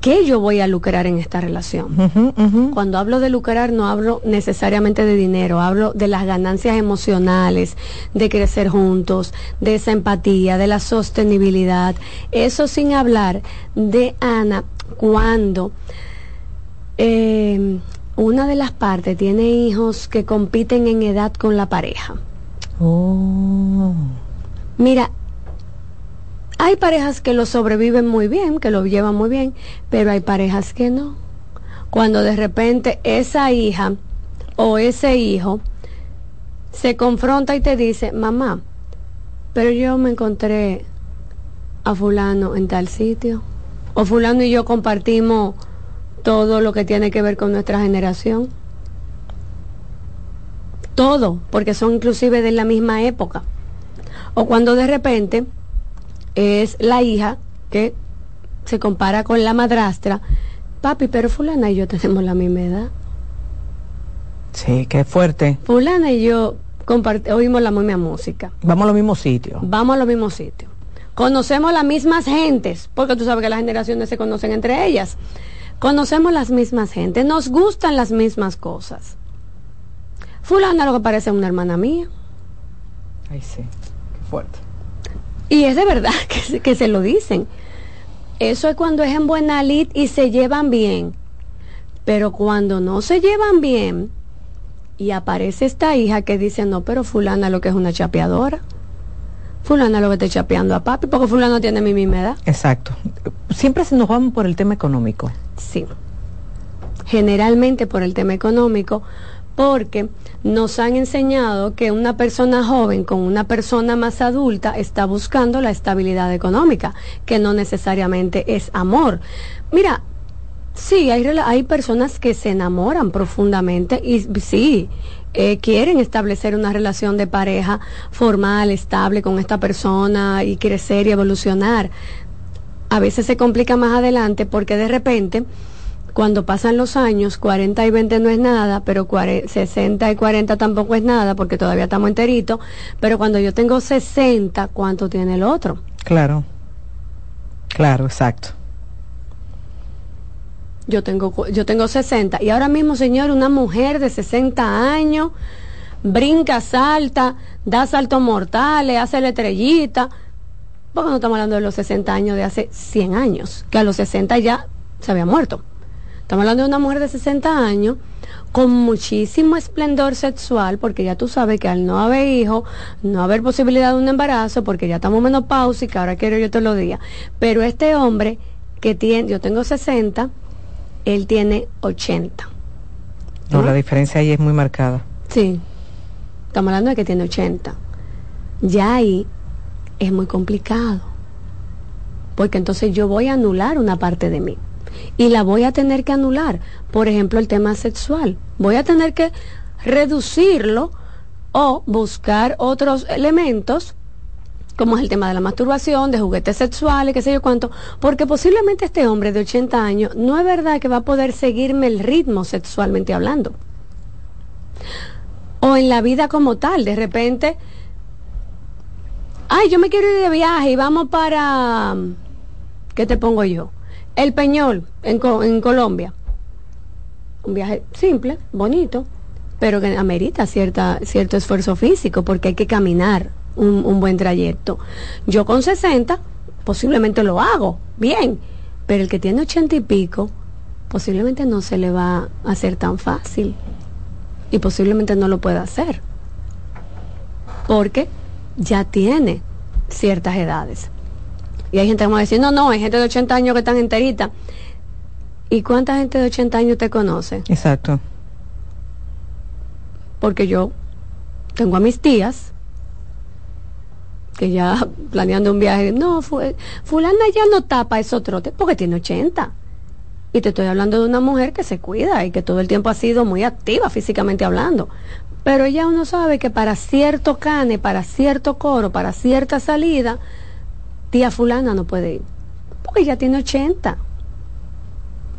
¿Qué yo voy a lucrar en esta relación? Cuando hablo de lucrar no hablo necesariamente de dinero, hablo de las ganancias emocionales, de crecer juntos, de esa empatía, de la sostenibilidad. Eso sin hablar de Ana cuando eh, una de las partes tiene hijos que compiten en edad con la pareja. Oh. Mira, hay parejas que lo sobreviven muy bien, que lo llevan muy bien, pero hay parejas que no. Cuando de repente esa hija o ese hijo se confronta y te dice, mamá, pero yo me encontré a fulano en tal sitio, o fulano y yo compartimos todo lo que tiene que ver con nuestra generación. Todo, porque son inclusive de la misma época O cuando de repente es la hija que se compara con la madrastra, papi, pero fulana y yo tenemos la misma edad. Sí, qué fuerte. Fulana y yo oímos la misma música. Vamos a los mismos sitios. Vamos a los mismos sitios. Conocemos las mismas gentes, porque tú sabes que las generaciones se conocen entre ellas. Conocemos las mismas gentes, nos gustan las mismas cosas. Fulana lo que parece una hermana mía. Ay, sí, fuerte. Y es de verdad que, que se lo dicen. Eso es cuando es en buena lid y se llevan bien. Pero cuando no se llevan bien, y aparece esta hija que dice, no, pero fulana lo que es una chapeadora. Fulana lo que está chapeando a papi, porque fulana tiene mi misma edad. Exacto. Siempre se nos vamos por el tema económico. Sí. Generalmente por el tema económico, porque nos han enseñado que una persona joven con una persona más adulta está buscando la estabilidad económica, que no necesariamente es amor. Mira, sí, hay, hay personas que se enamoran profundamente y sí, eh, quieren establecer una relación de pareja formal, estable con esta persona y crecer y evolucionar. A veces se complica más adelante porque de repente cuando pasan los años, 40 y 20 no es nada, pero 60 y 40 tampoco es nada, porque todavía estamos enteritos, pero cuando yo tengo 60, ¿cuánto tiene el otro? Claro, claro, exacto. Yo tengo, yo tengo 60, y ahora mismo, señor, una mujer de 60 años, brinca, salta, da saltos mortales, hace la estrellita, porque no estamos hablando de los 60 años de hace 100 años, que a los 60 ya se había muerto. Estamos hablando de una mujer de 60 años con muchísimo esplendor sexual, porque ya tú sabes que al no haber hijo, no haber posibilidad de un embarazo, porque ya estamos menopáusicos, ahora quiero yo te lo diga. Pero este hombre que tiene, yo tengo 60, él tiene 80. ¿no? no, la diferencia ahí es muy marcada. Sí, estamos hablando de que tiene 80. Ya ahí es muy complicado, porque entonces yo voy a anular una parte de mí y la voy a tener que anular. Por ejemplo, el tema sexual. Voy a tener que reducirlo o buscar otros elementos como es el tema de la masturbación, de juguetes sexuales, qué sé yo cuánto, porque posiblemente este hombre de 80 años no es verdad que va a poder seguirme el ritmo sexualmente hablando. O en la vida como tal, de repente, ay, yo me quiero ir de viaje y vamos para, ¿qué te pongo yo? El Peñol, en, en Colombia. Un viaje simple, bonito, pero que amerita cierta, cierto esfuerzo físico porque hay que caminar un, un, buen trayecto. Yo con 60 posiblemente lo hago, bien, pero el que tiene 80 y pico posiblemente no se le va a hacer tan fácil y posiblemente no lo pueda hacer porque ya tiene ciertas edades. Y hay gente que va a decir, no, no, hay gente de 80 años que están enterita. ¿Y cuánta gente de 80 años te conoce? Exacto. Porque yo tengo a mis tías que ya planeando un viaje, no, fulana ya no tapa esos trotes porque tiene 80. Y te estoy hablando de una mujer que se cuida y que todo el tiempo ha sido muy activa físicamente hablando. Pero ya uno sabe que para cierto cane, para cierto coro, para cierta salida, tía fulana no puede ir, porque ya tiene 80,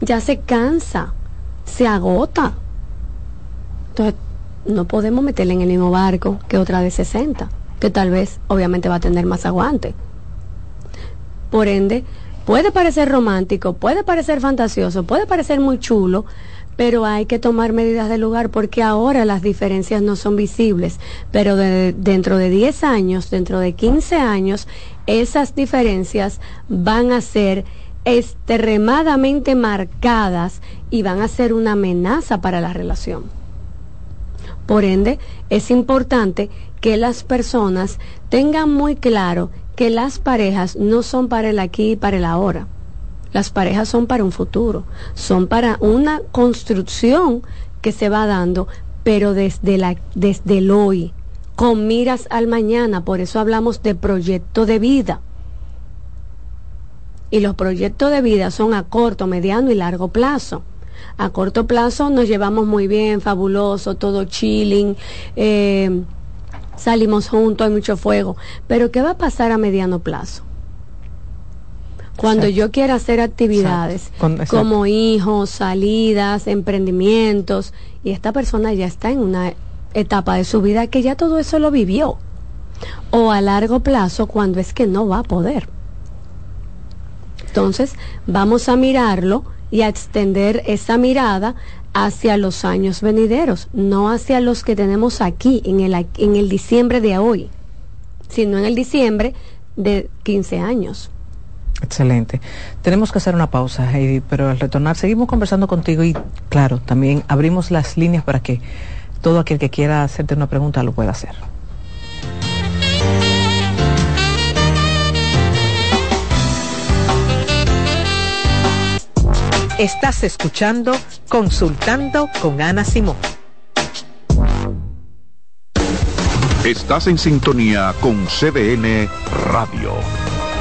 ya se cansa, se agota. Entonces, no podemos meterle en el mismo barco que otra de 60, que tal vez obviamente va a tener más aguante. Por ende, puede parecer romántico, puede parecer fantasioso, puede parecer muy chulo, pero hay que tomar medidas de lugar porque ahora las diferencias no son visibles, pero dentro de 10 años, dentro de 15 años, esas diferencias van a ser extremadamente marcadas y van a ser una amenaza para la relación. Por ende, es importante que las personas tengan muy claro que las parejas no son para el aquí y para el ahora las parejas son para un futuro, son para una construcción que se va dando, pero desde, la, desde el hoy, con miras al mañana. Por eso hablamos de proyecto de vida. Y los proyectos de vida son a corto, mediano y largo plazo. A corto plazo nos llevamos muy bien, fabuloso, todo chilling. Eh, salimos juntos, hay mucho fuego, pero ¿qué va a pasar a mediano plazo? Cuando yo quiera hacer actividades como hijos, salidas, emprendimientos, y esta persona ya está en una etapa de su vida que ya todo eso lo vivió. O a largo plazo cuando es que no va a poder. Entonces, vamos a mirarlo y a extender esa mirada hacia los años venideros, no hacia los que tenemos aquí en el, en el diciembre de hoy, sino en el diciembre de 15 años. Excelente. Tenemos que hacer una pausa, Heidi, pero al retornar seguimos conversando contigo y, claro, también abrimos las líneas para que todo aquel que quiera hacerte una pregunta lo pueda hacer. Estás escuchando Consultando con Ana Simón. Estás en sintonía con CDN Radio.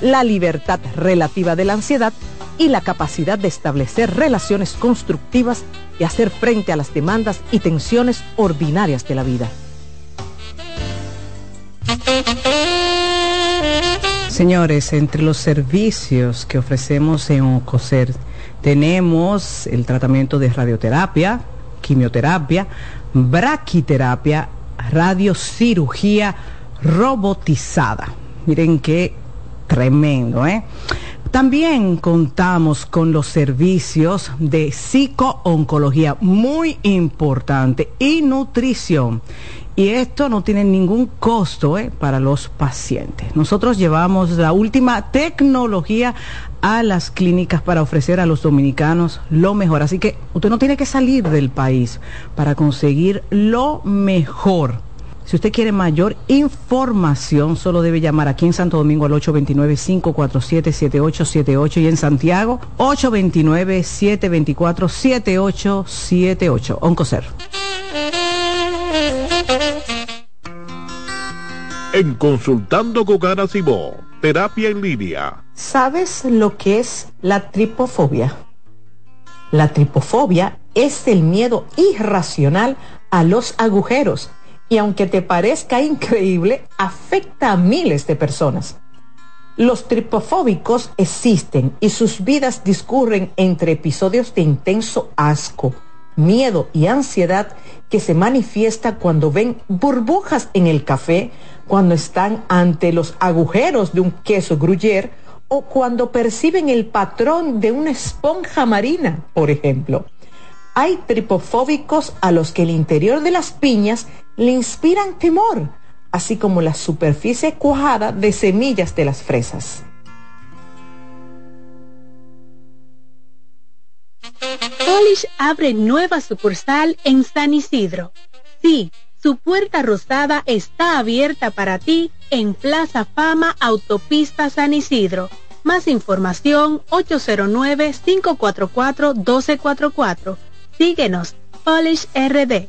la libertad relativa de la ansiedad y la capacidad de establecer relaciones constructivas y hacer frente a las demandas y tensiones ordinarias de la vida. Señores, entre los servicios que ofrecemos en OCOSER tenemos el tratamiento de radioterapia, quimioterapia, braquiterapia, radiocirugía robotizada. Miren qué tremendo, ¿eh? También contamos con los servicios de psicooncología, muy importante, y nutrición. Y esto no tiene ningún costo ¿eh? para los pacientes. Nosotros llevamos la última tecnología a las clínicas para ofrecer a los dominicanos lo mejor. Así que usted no tiene que salir del país para conseguir lo mejor. Si usted quiere mayor información, solo debe llamar aquí en Santo Domingo al 829-547-7878 y en Santiago 829-724-7878. Oncocer. En Consultando con Ana terapia en línea. ¿Sabes lo que es la tripofobia? La tripofobia es el miedo irracional a los agujeros y aunque te parezca increíble, afecta a miles de personas. Los tripofóbicos existen y sus vidas discurren entre episodios de intenso asco, miedo y ansiedad que se manifiesta cuando ven burbujas en el café, cuando están ante los agujeros de un queso gruyere o cuando perciben el patrón de una esponja marina, por ejemplo. Hay tripofóbicos a los que el interior de las piñas le inspiran temor, así como la superficie cuajada de semillas de las fresas. Polish abre nueva sucursal en San Isidro. Sí, su puerta rosada está abierta para ti en Plaza Fama Autopista San Isidro. Más información 809-544-1244 Síguenos, Polish RD.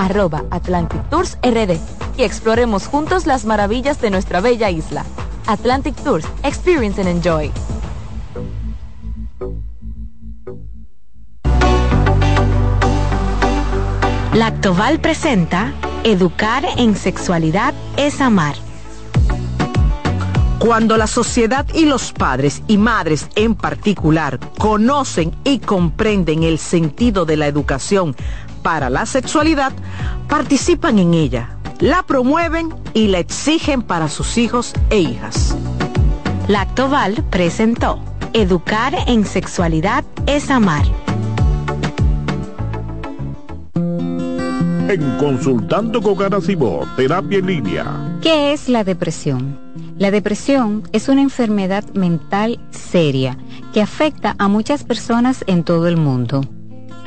arroba Atlantic Tours RD y exploremos juntos las maravillas de nuestra bella isla. Atlantic Tours, Experience and Enjoy. Lactoval presenta Educar en sexualidad es amar. Cuando la sociedad y los padres y madres en particular conocen y comprenden el sentido de la educación para la sexualidad, participan en ella la promueven y la exigen para sus hijos e hijas. Lactoval presentó Educar en sexualidad es amar. En Consultando con Garacimo, Terapia en Línea. ¿Qué es la depresión? La depresión es una enfermedad mental seria que afecta a muchas personas en todo el mundo.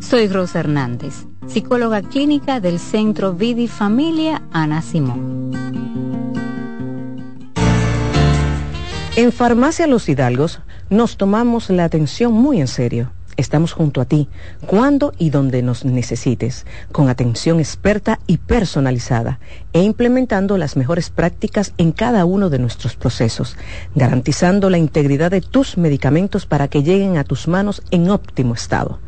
Soy Rosa Hernández, psicóloga clínica del Centro Vidi Familia Ana Simón. En Farmacia Los Hidalgos nos tomamos la atención muy en serio Estamos junto a ti, cuando y donde nos necesites, con atención experta y personalizada, e implementando las mejores prácticas en cada uno de nuestros procesos, garantizando la integridad de tus medicamentos para que lleguen a tus manos en óptimo estado.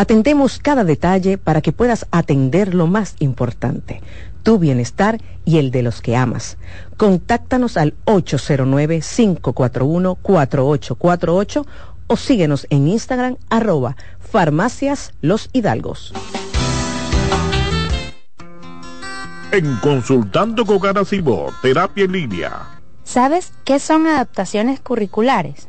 Atendemos cada detalle para que puedas atender lo más importante, tu bienestar y el de los que amas. Contáctanos al 809-541-4848 o síguenos en Instagram arroba farmacias los hidalgos. En Consultando con Garacimo, Terapia en Línea. ¿Sabes qué son adaptaciones curriculares?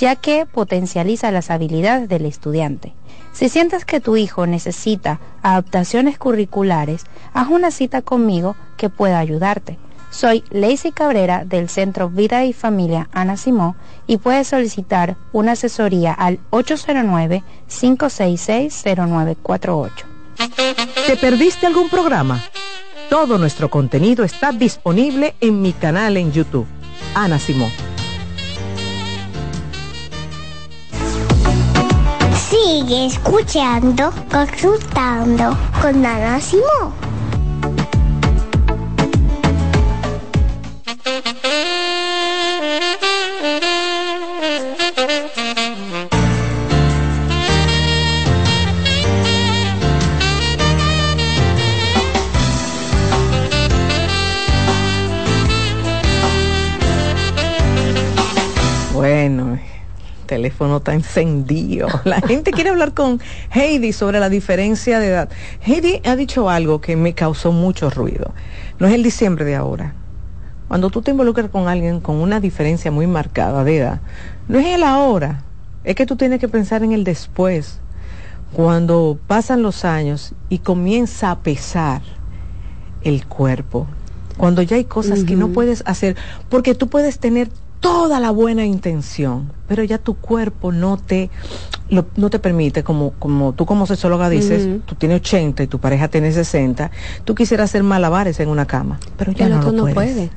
ya que potencializa las habilidades del estudiante. Si sientes que tu hijo necesita adaptaciones curriculares, haz una cita conmigo que pueda ayudarte. Soy Lacey Cabrera del Centro Vida y Familia Ana Simó y puedes solicitar una asesoría al 809-566-0948. ¿Te perdiste algún programa? Todo nuestro contenido está disponible en mi canal en YouTube, Ana Simón. Sigue escuchando, consultando con Ana Simón. Teléfono está encendido. La gente quiere hablar con Heidi sobre la diferencia de edad. Heidi ha dicho algo que me causó mucho ruido. No es el diciembre de ahora, cuando tú te involucras con alguien con una diferencia muy marcada de edad, no es el ahora, es que tú tienes que pensar en el después, cuando pasan los años y comienza a pesar el cuerpo, cuando ya hay cosas que no puedes hacer, porque tú puedes tener toda la buena intención, pero ya tu cuerpo no te no te permite, como, como tú como sexóloga dices, tú tienes 80 y tu pareja tiene 60, tú quisieras hacer malabares en una cama, pero ya no, lo puedes.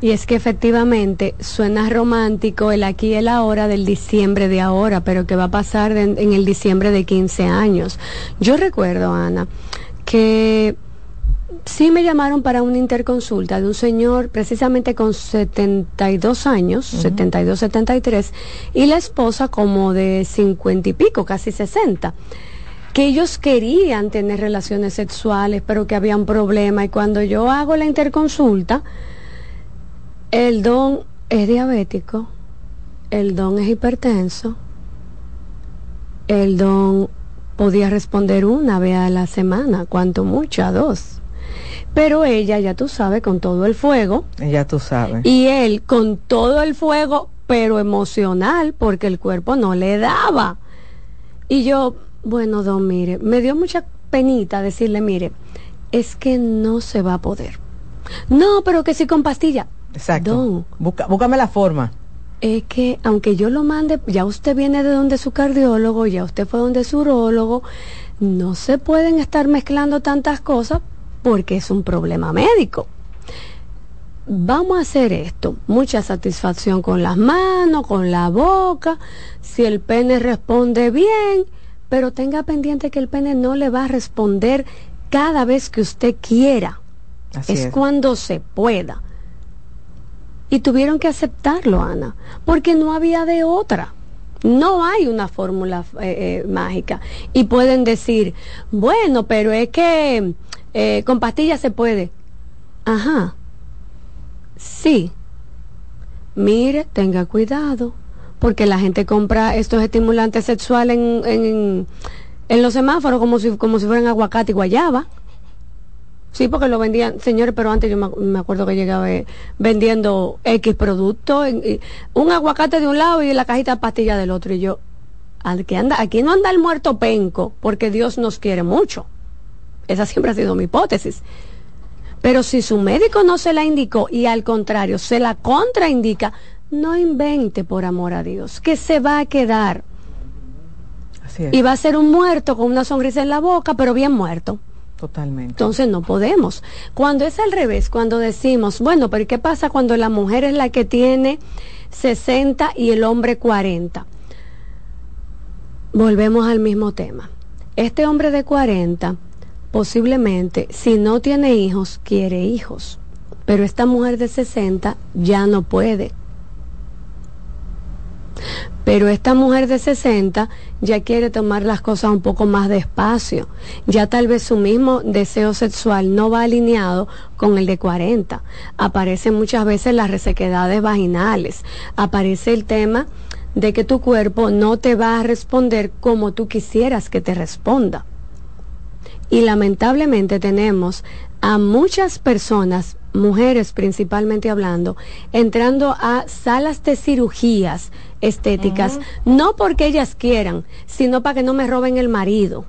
Y es que efectivamente suena romántico el aquí y el ahora del diciembre de ahora, pero que va a pasar en el diciembre de 15 años. Yo recuerdo, Ana, que sí me llamaron para una interconsulta de un señor precisamente con 72 años, 72, 73, y la esposa como de 50 y pico, casi 60 que ellos querían tener relaciones sexuales, pero que había un problema. Y cuando yo hago la interconsulta, El don es diabético, el don es hipertenso, el don podía responder una vez a la semana, cuanto mucho, a dos. Pero ella, ya tú sabes, con todo el fuego. Ya tú sabes. Y él con todo el fuego, pero emocional, porque el cuerpo no le daba. Y yo, bueno, don, mire, me dio mucha penita decirle, mire, es que no se va a poder. No, pero que sí con pastilla. Exacto. Don, búscame la forma es que aunque yo lo mande, ya usted viene de donde su cardiólogo, ya usted fue donde su urólogo, no se pueden estar mezclando tantas cosas porque es un problema médico. Vamos a hacer esto, mucha satisfacción con las manos, con la boca, si el pene responde bien, pero tenga pendiente que el pene no le va a responder cada vez que usted quiera. es cuando se pueda y tuvieron que aceptarlo, Ana, porque no había de otra. No hay una fórmula eh, eh, mágica. Y pueden decir, bueno, pero es que eh, con pastillas se puede. Ajá. Sí. Mire, tenga cuidado, porque la gente compra estos estimulantes sexuales en, en, los semáforos como si, como si fueran aguacate y guayaba. Sí, porque lo vendían, señores, pero antes yo me, acuerdo que llegaba eh, vendiendo X productos, un aguacate de un lado y la cajita de pastillas del otro. Y yo, que anda, aquí no anda el muerto penco, porque Dios nos quiere mucho. Esa siempre ha sido mi hipótesis. Pero si su médico no se la indicó y al contrario se la contraindica, no invente por amor a Dios, que se va a quedar. Y va a ser un muerto con una sonrisa en la boca, pero bien muerto. Totalmente. Entonces no podemos. Cuando es al revés, cuando decimos, bueno, pero ¿qué pasa cuando la mujer es la que tiene 60 y el hombre 40? Volvemos al mismo tema. Este hombre de 40 posiblemente, si no tiene hijos, quiere hijos. Pero esta mujer de 60 ya no puede pero esta mujer de 60 ya quiere tomar las cosas un poco más despacio. Ya tal vez su mismo deseo sexual no va alineado con el de 40. Aparecen muchas veces las resequedades vaginales. Aparece el tema de que tu cuerpo no te va a responder como tú quisieras que te responda. Y lamentablemente tenemos a muchas personas, mujeres principalmente hablando, entrando a salas de cirugías estéticas, no porque ellas quieran, sino para que no me roben el marido.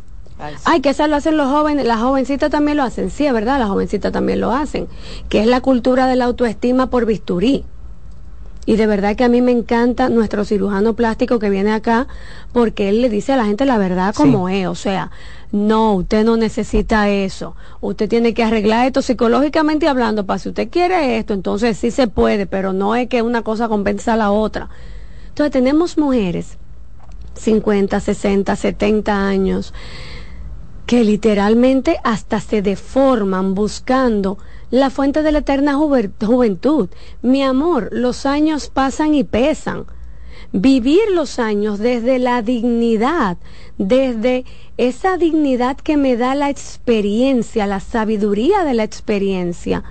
Ay, que eso lo hacen los jóvenes, las jovencitas también lo hacen, sí, es verdad, las jovencitas también lo hacen, que es la cultura de la autoestima por bisturí. Y de verdad que a mí me encanta nuestro cirujano plástico que viene acá, porque él le dice a la gente la verdad como es, o sea, no, usted no necesita eso. Usted tiene que arreglar esto psicológicamente hablando. Para si usted quiere esto, entonces sí se puede, pero no es que una cosa compensa a la otra. Entonces tenemos mujeres, 50, 60, 70 años, que literalmente hasta se deforman buscando la fuente de la eterna juventud. Mi amor, los años pasan y pesan. Vivir los años desde la dignidad, desde esa dignidad que me da la experiencia, la sabiduría de la experiencia,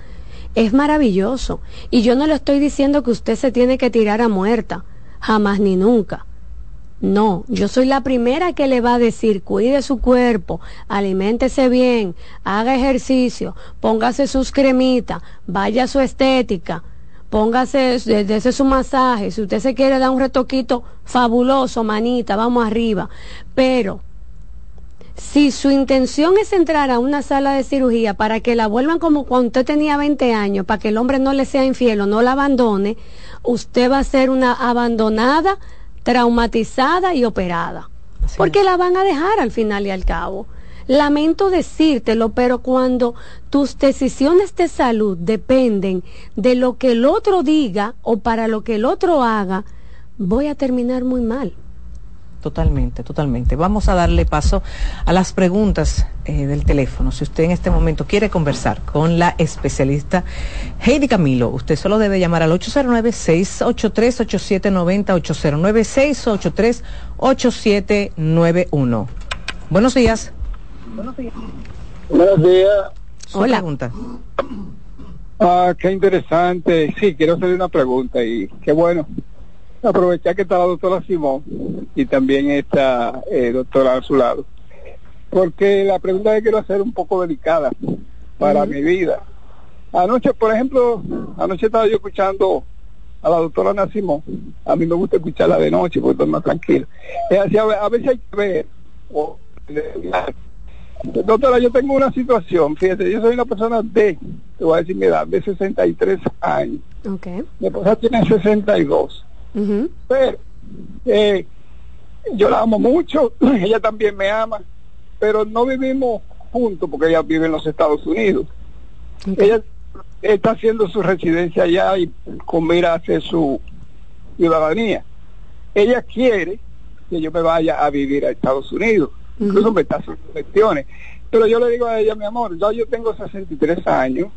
es maravilloso. Y yo no le estoy diciendo que usted se tiene que tirar a muerta jamás ni nunca. No, yo soy la primera que le va a decir, cuide su cuerpo, aliméntese bien, haga ejercicio, póngase sus cremitas, vaya a su estética, póngase, desde su masaje, si usted se quiere dar un retoquito fabuloso, manita, vamos arriba. Pero si su intención es entrar a una sala de cirugía para que la vuelvan como cuando usted tenía 20 años, para que el hombre no le sea infiel o no la abandone, usted va a ser una abandonada, traumatizada y operada. porque la van a dejar al final y al cabo. Lamento decírtelo, pero cuando tus decisiones de salud dependen de lo que el otro diga o para lo que el otro haga, voy a terminar muy mal. Totalmente, totalmente. Vamos a darle paso a las preguntas eh, del teléfono. Si usted en este momento quiere conversar con la especialista Heidi Camilo, usted solo debe llamar al 809-683-8790, 809-683-8791. Buenos días. Buenos días. Buenos días. Hola. Pregunta. Ah, qué interesante. Sí, quiero hacerle una pregunta y qué bueno. Aprovechar que está la doctora Simón y también está eh, doctora a su lado. Porque la pregunta que quiero hacer es un poco delicada para mi vida. Anoche, por ejemplo, anoche estaba yo escuchando a la doctora Ana Simón. A mí me gusta escucharla de noche porque estoy más tranquilo. Es así, a veces hay que ver. Doctora, yo tengo una situación, fíjate, yo soy una persona de, te voy a decir mi edad, de 63 años. Okay. Mi esposa tiene 62. Pero eh, yo la amo mucho, ella también me ama, pero no vivimos juntos porque ella vive en los Estados Unidos. Ella está haciendo su residencia allá y con mira a hacer su ciudadanía. Ella quiere que yo me vaya a vivir a Estados Unidos incluso está haciendo lecciones. Pero yo le digo a ella, mi amor, ya yo tengo 63 años,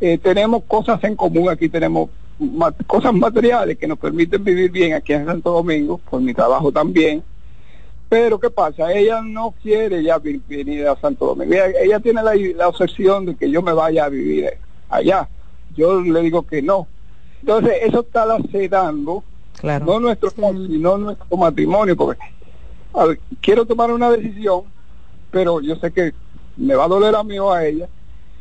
eh, tenemos cosas en común, aquí tenemos cosas materiales que nos permiten vivir bien aquí en Santo Domingo, por mi trabajo también. Pero ¿qué pasa? Ella no quiere ya venir a Santo Domingo. Ella, tiene la, la obsesión de que yo me vaya a vivir allá. Yo le digo que no. Entonces, eso está lacerando claro. no nuestro sino nuestro matrimonio, porque quiero tomar una decisión, pero yo sé que me va a doler a mí o a ella.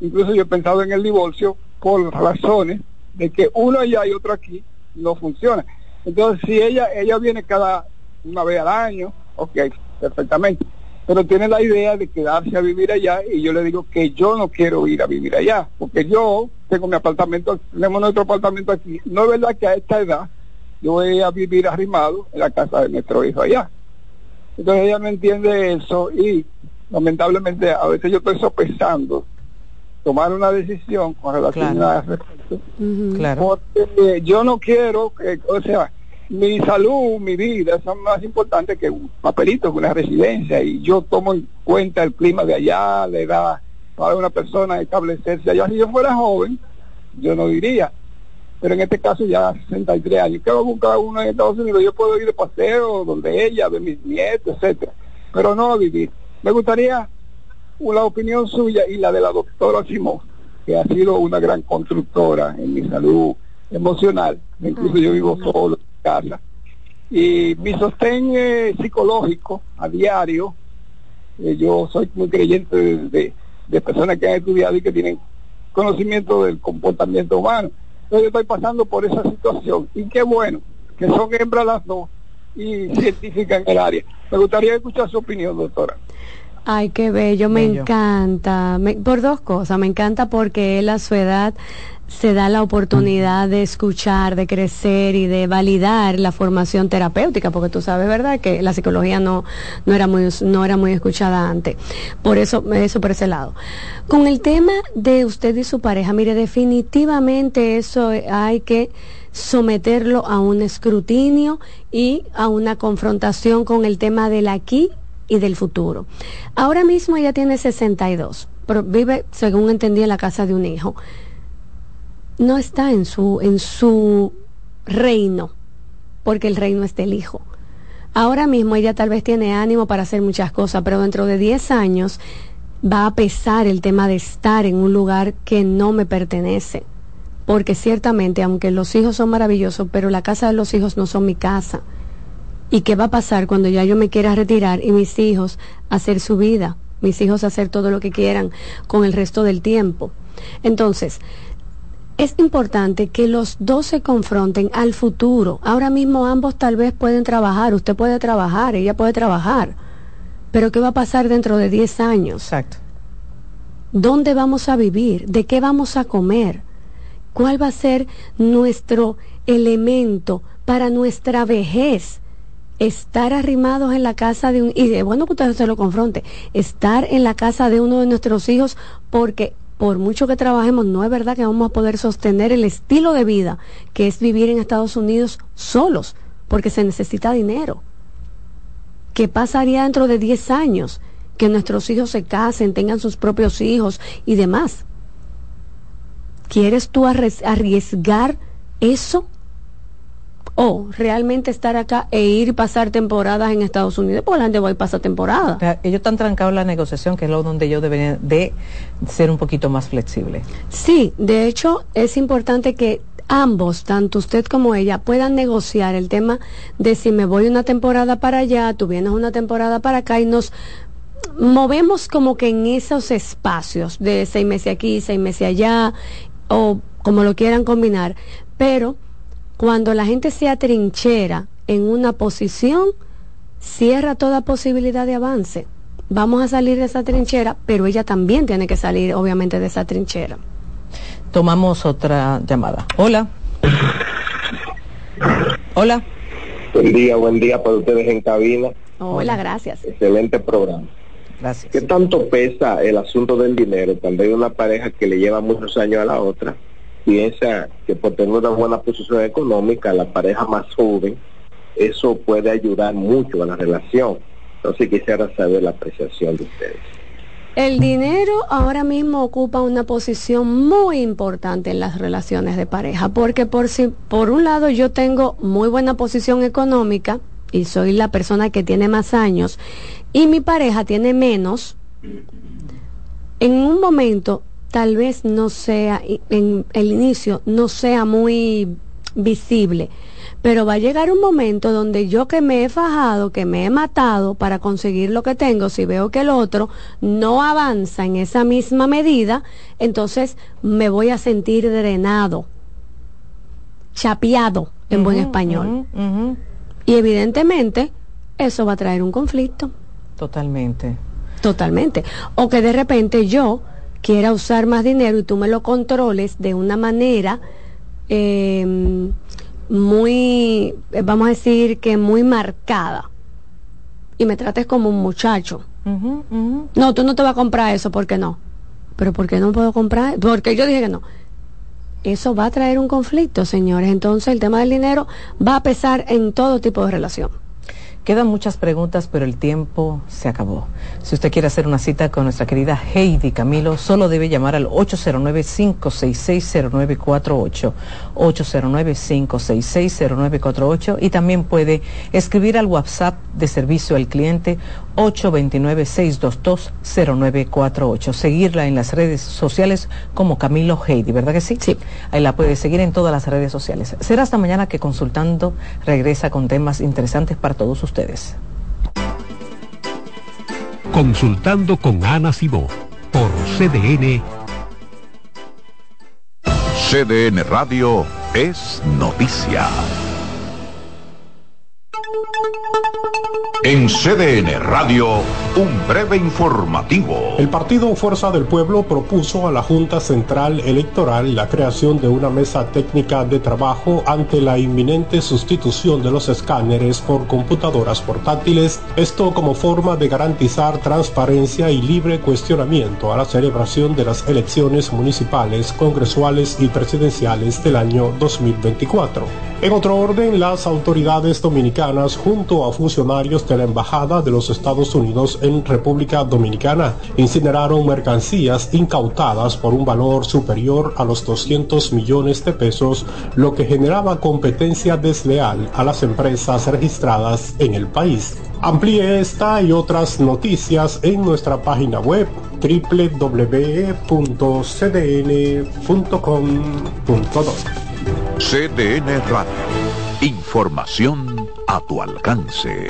Incluso yo he pensado en el divorcio por razones de que uno allá y otro aquí no funciona. Entonces, si ella ella viene cada una vez al año, ok, perfectamente. Pero tiene la idea de quedarse a vivir allá y yo le digo que yo no quiero ir a vivir allá, porque yo tengo mi apartamento, tenemos nuestro apartamento aquí. No es verdad que a esta edad yo voy a vivir arrimado en la casa de nuestro hijo allá. Entonces ella no entiende eso y lamentablemente a veces yo estoy sopesando tomar una decisión con relación a respecto. Porque yo no quiero que, o sea, mi salud, mi vida son más importantes que un papelito, que una residencia. Y yo tomo en cuenta el clima de allá, la edad para una persona establecerse allá. Si yo fuera joven, yo no diría pero en este caso ya 63 años. ¿Qué va a buscar uno en Estados Unidos? Yo puedo ir de paseo donde ella, de mis nietos, etcétera, pero no vivir. Me gustaría la opinión suya y la de la doctora Simón, que ha sido una gran constructora en mi salud emocional. Incluso yo vivo solo en casa. Y mi sostén psicológico a diario, eh, yo soy muy creyente de, de personas que han estudiado y que tienen conocimiento del comportamiento humano yo estoy pasando por esa situación y qué bueno que son hembras las dos y científicas en el área. Me gustaría escuchar su opinión, doctora. Ay, qué bello, me encanta. por dos cosas, me encanta porque él a su edad se da la oportunidad de escuchar, de crecer y de validar la formación terapéutica, porque tú sabes, ¿verdad?, que la psicología no, no, era, muy, no era muy escuchada antes. Por eso, eso por ese lado. Con el tema de usted y su pareja, mire, definitivamente eso hay que someterlo a un escrutinio y a una confrontación con el tema del aquí y del futuro. Ahora mismo ella tiene 62, pero vive, según entendí, en la casa de un hijo no está en su, en su reino, porque el reino es del Hijo. Ahora mismo ella tal vez tiene ánimo para hacer muchas cosas, pero dentro de 10 años va a pesar el tema de estar en un lugar que no me pertenece. Porque ciertamente, aunque los hijos son maravillosos, pero la casa de los hijos no son mi casa. ¿Y qué va a pasar cuando ya yo me quiera retirar y mis hijos hacer su vida? Mis hijos hacer todo lo que quieran con el resto del tiempo. Entonces, es importante que los dos se confronten al futuro. Ahora mismo ambos tal vez pueden trabajar, usted puede trabajar, ella puede trabajar, pero ¿qué va a pasar dentro de 10 años? Exacto. ¿Dónde vamos a vivir? ¿De qué vamos a comer? ¿Cuál va a ser nuestro elemento para nuestra vejez? Estar arrimados en la casa de un... Y de bueno que usted se lo confronte. Estar en la casa de uno de nuestros hijos porque por mucho que trabajemos, no es verdad que vamos a poder sostener el estilo de vida que es vivir en Estados Unidos solos, porque se necesita dinero. ¿Qué pasaría dentro de 10 años? Que nuestros hijos se casen, tengan sus propios hijos y demás. ¿Quieres tú arriesgar eso? O realmente estar acá e ir pasar temporadas en Estados Unidos, porque la gente va y pasa temporada. ellos están trancados en la negociación, que es lo donde yo debería de ser un poquito más flexible. Sí, de hecho es importante que ambos, tanto usted como ella, puedan negociar el tema de si me voy una temporada para allá, tú vienes una temporada para acá y nos movemos como que en esos espacios de seis meses aquí, seis meses allá, o como lo quieran combinar, pero cuando la gente se atrinchera en una posición, cierra toda posibilidad de avance. Vamos a salir de esa trinchera, pero ella también tiene que salir, obviamente, de esa trinchera. Tomamos otra llamada. Hola. Hola. Buen día, buen día para ustedes en cabina. Hola, gracias. Excelente programa. Gracias. ¿Qué tanto pesa el asunto del dinero cuando hay una pareja que le lleva muchos años a la otra? Piensa que por tener una buena posición económica, la pareja más joven, eso puede ayudar mucho a la relación. Entonces quisiera saber la apreciación de ustedes. El dinero ahora mismo ocupa una posición muy importante en las relaciones de pareja, porque por si por un lado yo tengo muy buena posición económica y soy la persona que tiene más años y mi pareja tiene menos, en un momento tal vez no sea en el inicio no sea muy visible, pero va a llegar un momento donde yo que me he fajado, que me he matado para conseguir lo que tengo, si veo que el otro no avanza en esa misma medida, entonces me voy a sentir drenado, chapeado en buen español. Y evidentemente eso va a traer un conflicto. Totalmente. Totalmente. O que de repente yo quiera usar más dinero y tú me lo controles de una manera eh, muy, eh, vamos a decir que muy marcada y me trates como un muchacho. No, tú no te vas a comprar eso, ¿por qué no? Pero ¿por qué no puedo comprar? Porque yo dije que no. Eso va a traer un conflicto, señores. Entonces el tema del dinero va a pesar en todo tipo de relación. Quedan muchas preguntas, pero el tiempo se acabó. Si usted quiere hacer una cita con nuestra querida Heidi Camilo, solo debe llamar al 809-566-0948, 809-566-0948 y también puede escribir al WhatsApp de servicio al cliente 829-622-0948. Seguirla en las redes sociales como Camilo Heidi, ¿verdad que sí? Sí. Ahí la puede seguir en todas las redes sociales. Será hasta mañana que Consultando regresa con temas interesantes para todos ustedes. Consultando con Ana Simó por CDN. CDN Radio es noticia. En CDN Radio, un breve informativo. El partido Fuerza del Pueblo propuso a la Junta Central Electoral la creación de una mesa técnica de trabajo ante la inminente sustitución de los escáneres por computadoras portátiles, esto como forma de garantizar transparencia y libre cuestionamiento a la celebración de las elecciones municipales, congresuales y presidenciales del año 2024. En otro orden, las autoridades dominicanas, junto a funcionarios de la Embajada de los Estados Unidos en República Dominicana, incineraron mercancías incautadas por un valor superior a los 200 millones de pesos, lo que generaba competencia desleal a las empresas registradas en el país. Amplíe esta y otras noticias en nuestra página web www.cdn.com.do. CDN Radio. Información a tu alcance.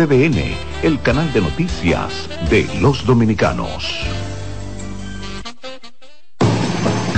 CDN, el canal de noticias de los dominicanos.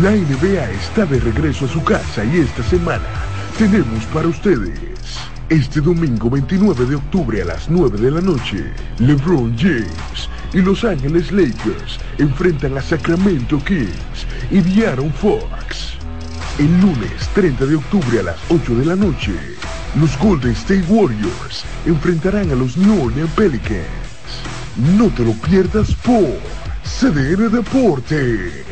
La NBA está de regreso a su casa y esta semana tenemos para ustedes. Este domingo 29 de octubre a las 9 de la noche, LeBron James y Los Ángeles Lakers enfrentan a Sacramento Kings y De'Aaron Fox. El lunes 30 de octubre a las 8 de la noche, los Golden State Warriors enfrentarán a los New Orleans Pelicans. No te lo pierdas por CDN Deportes.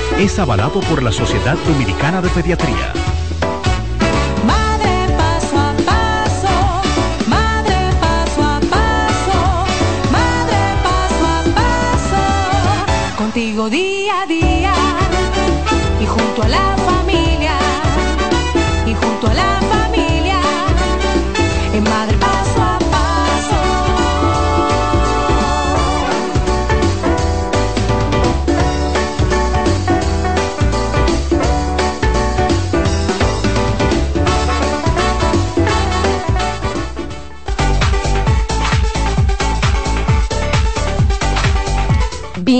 es avalado por la Sociedad Dominicana de Pediatría. Madre paso a paso, madre paso a paso, madre paso a paso, contigo día a día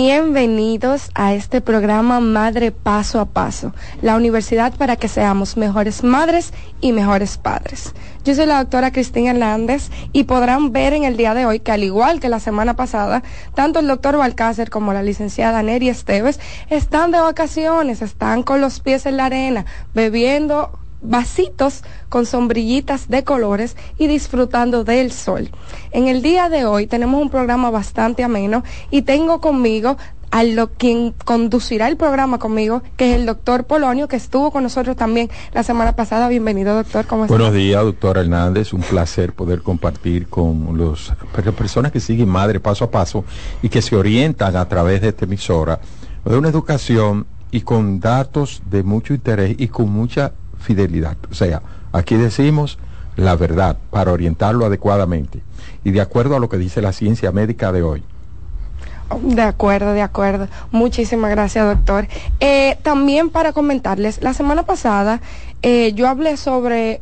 Bienvenidos a este programa Madre Paso a Paso, la universidad para que seamos mejores madres y mejores padres. Yo soy la doctora Cristina Hernández y podrán ver en el día de hoy que al igual que la semana pasada, tanto el doctor Balcácer como la licenciada Neri Esteves están de vacaciones, están con los pies en la arena, bebiendo vasitos con sombrillitas de colores y disfrutando del sol. En el día de hoy tenemos un programa bastante ameno y tengo conmigo a lo quien conducirá el programa conmigo, que es el doctor Polonio, que estuvo con nosotros también la semana pasada. Bienvenido, doctor. Buenos días, doctor Hernández. Un placer poder compartir con los personas que siguen Madre paso a paso y que se orientan a través de esta emisora de una educación y con datos de mucho interés y con mucha fidelidad. O sea, aquí decimos la verdad para orientarlo adecuadamente y de acuerdo a lo que dice la ciencia médica de hoy. De acuerdo, de acuerdo. Muchísimas gracias, doctor. Eh, también para comentarles, la semana pasada eh, yo hablé sobre,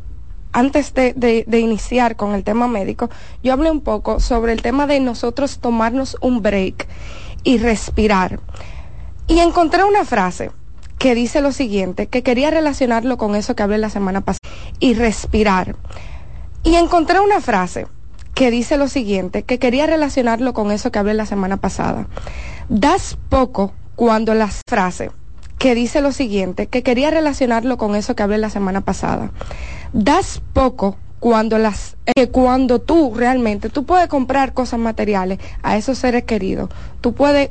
antes de, de, iniciar con el tema médico, yo hablé un poco sobre el tema de nosotros tomarnos un break y respirar. Y encontré una frase que dice lo siguiente, que quería relacionarlo con eso que hablé la semana pasada, y respirar. Y encontré una frase que dice lo siguiente, que quería relacionarlo con eso que hablé la semana pasada. Das poco cuando las frase que dice lo siguiente, que quería relacionarlo con eso que hablé la semana pasada. Das poco cuando las eh, cuando tú realmente tú puedes comprar cosas materiales a esos seres queridos tú puedes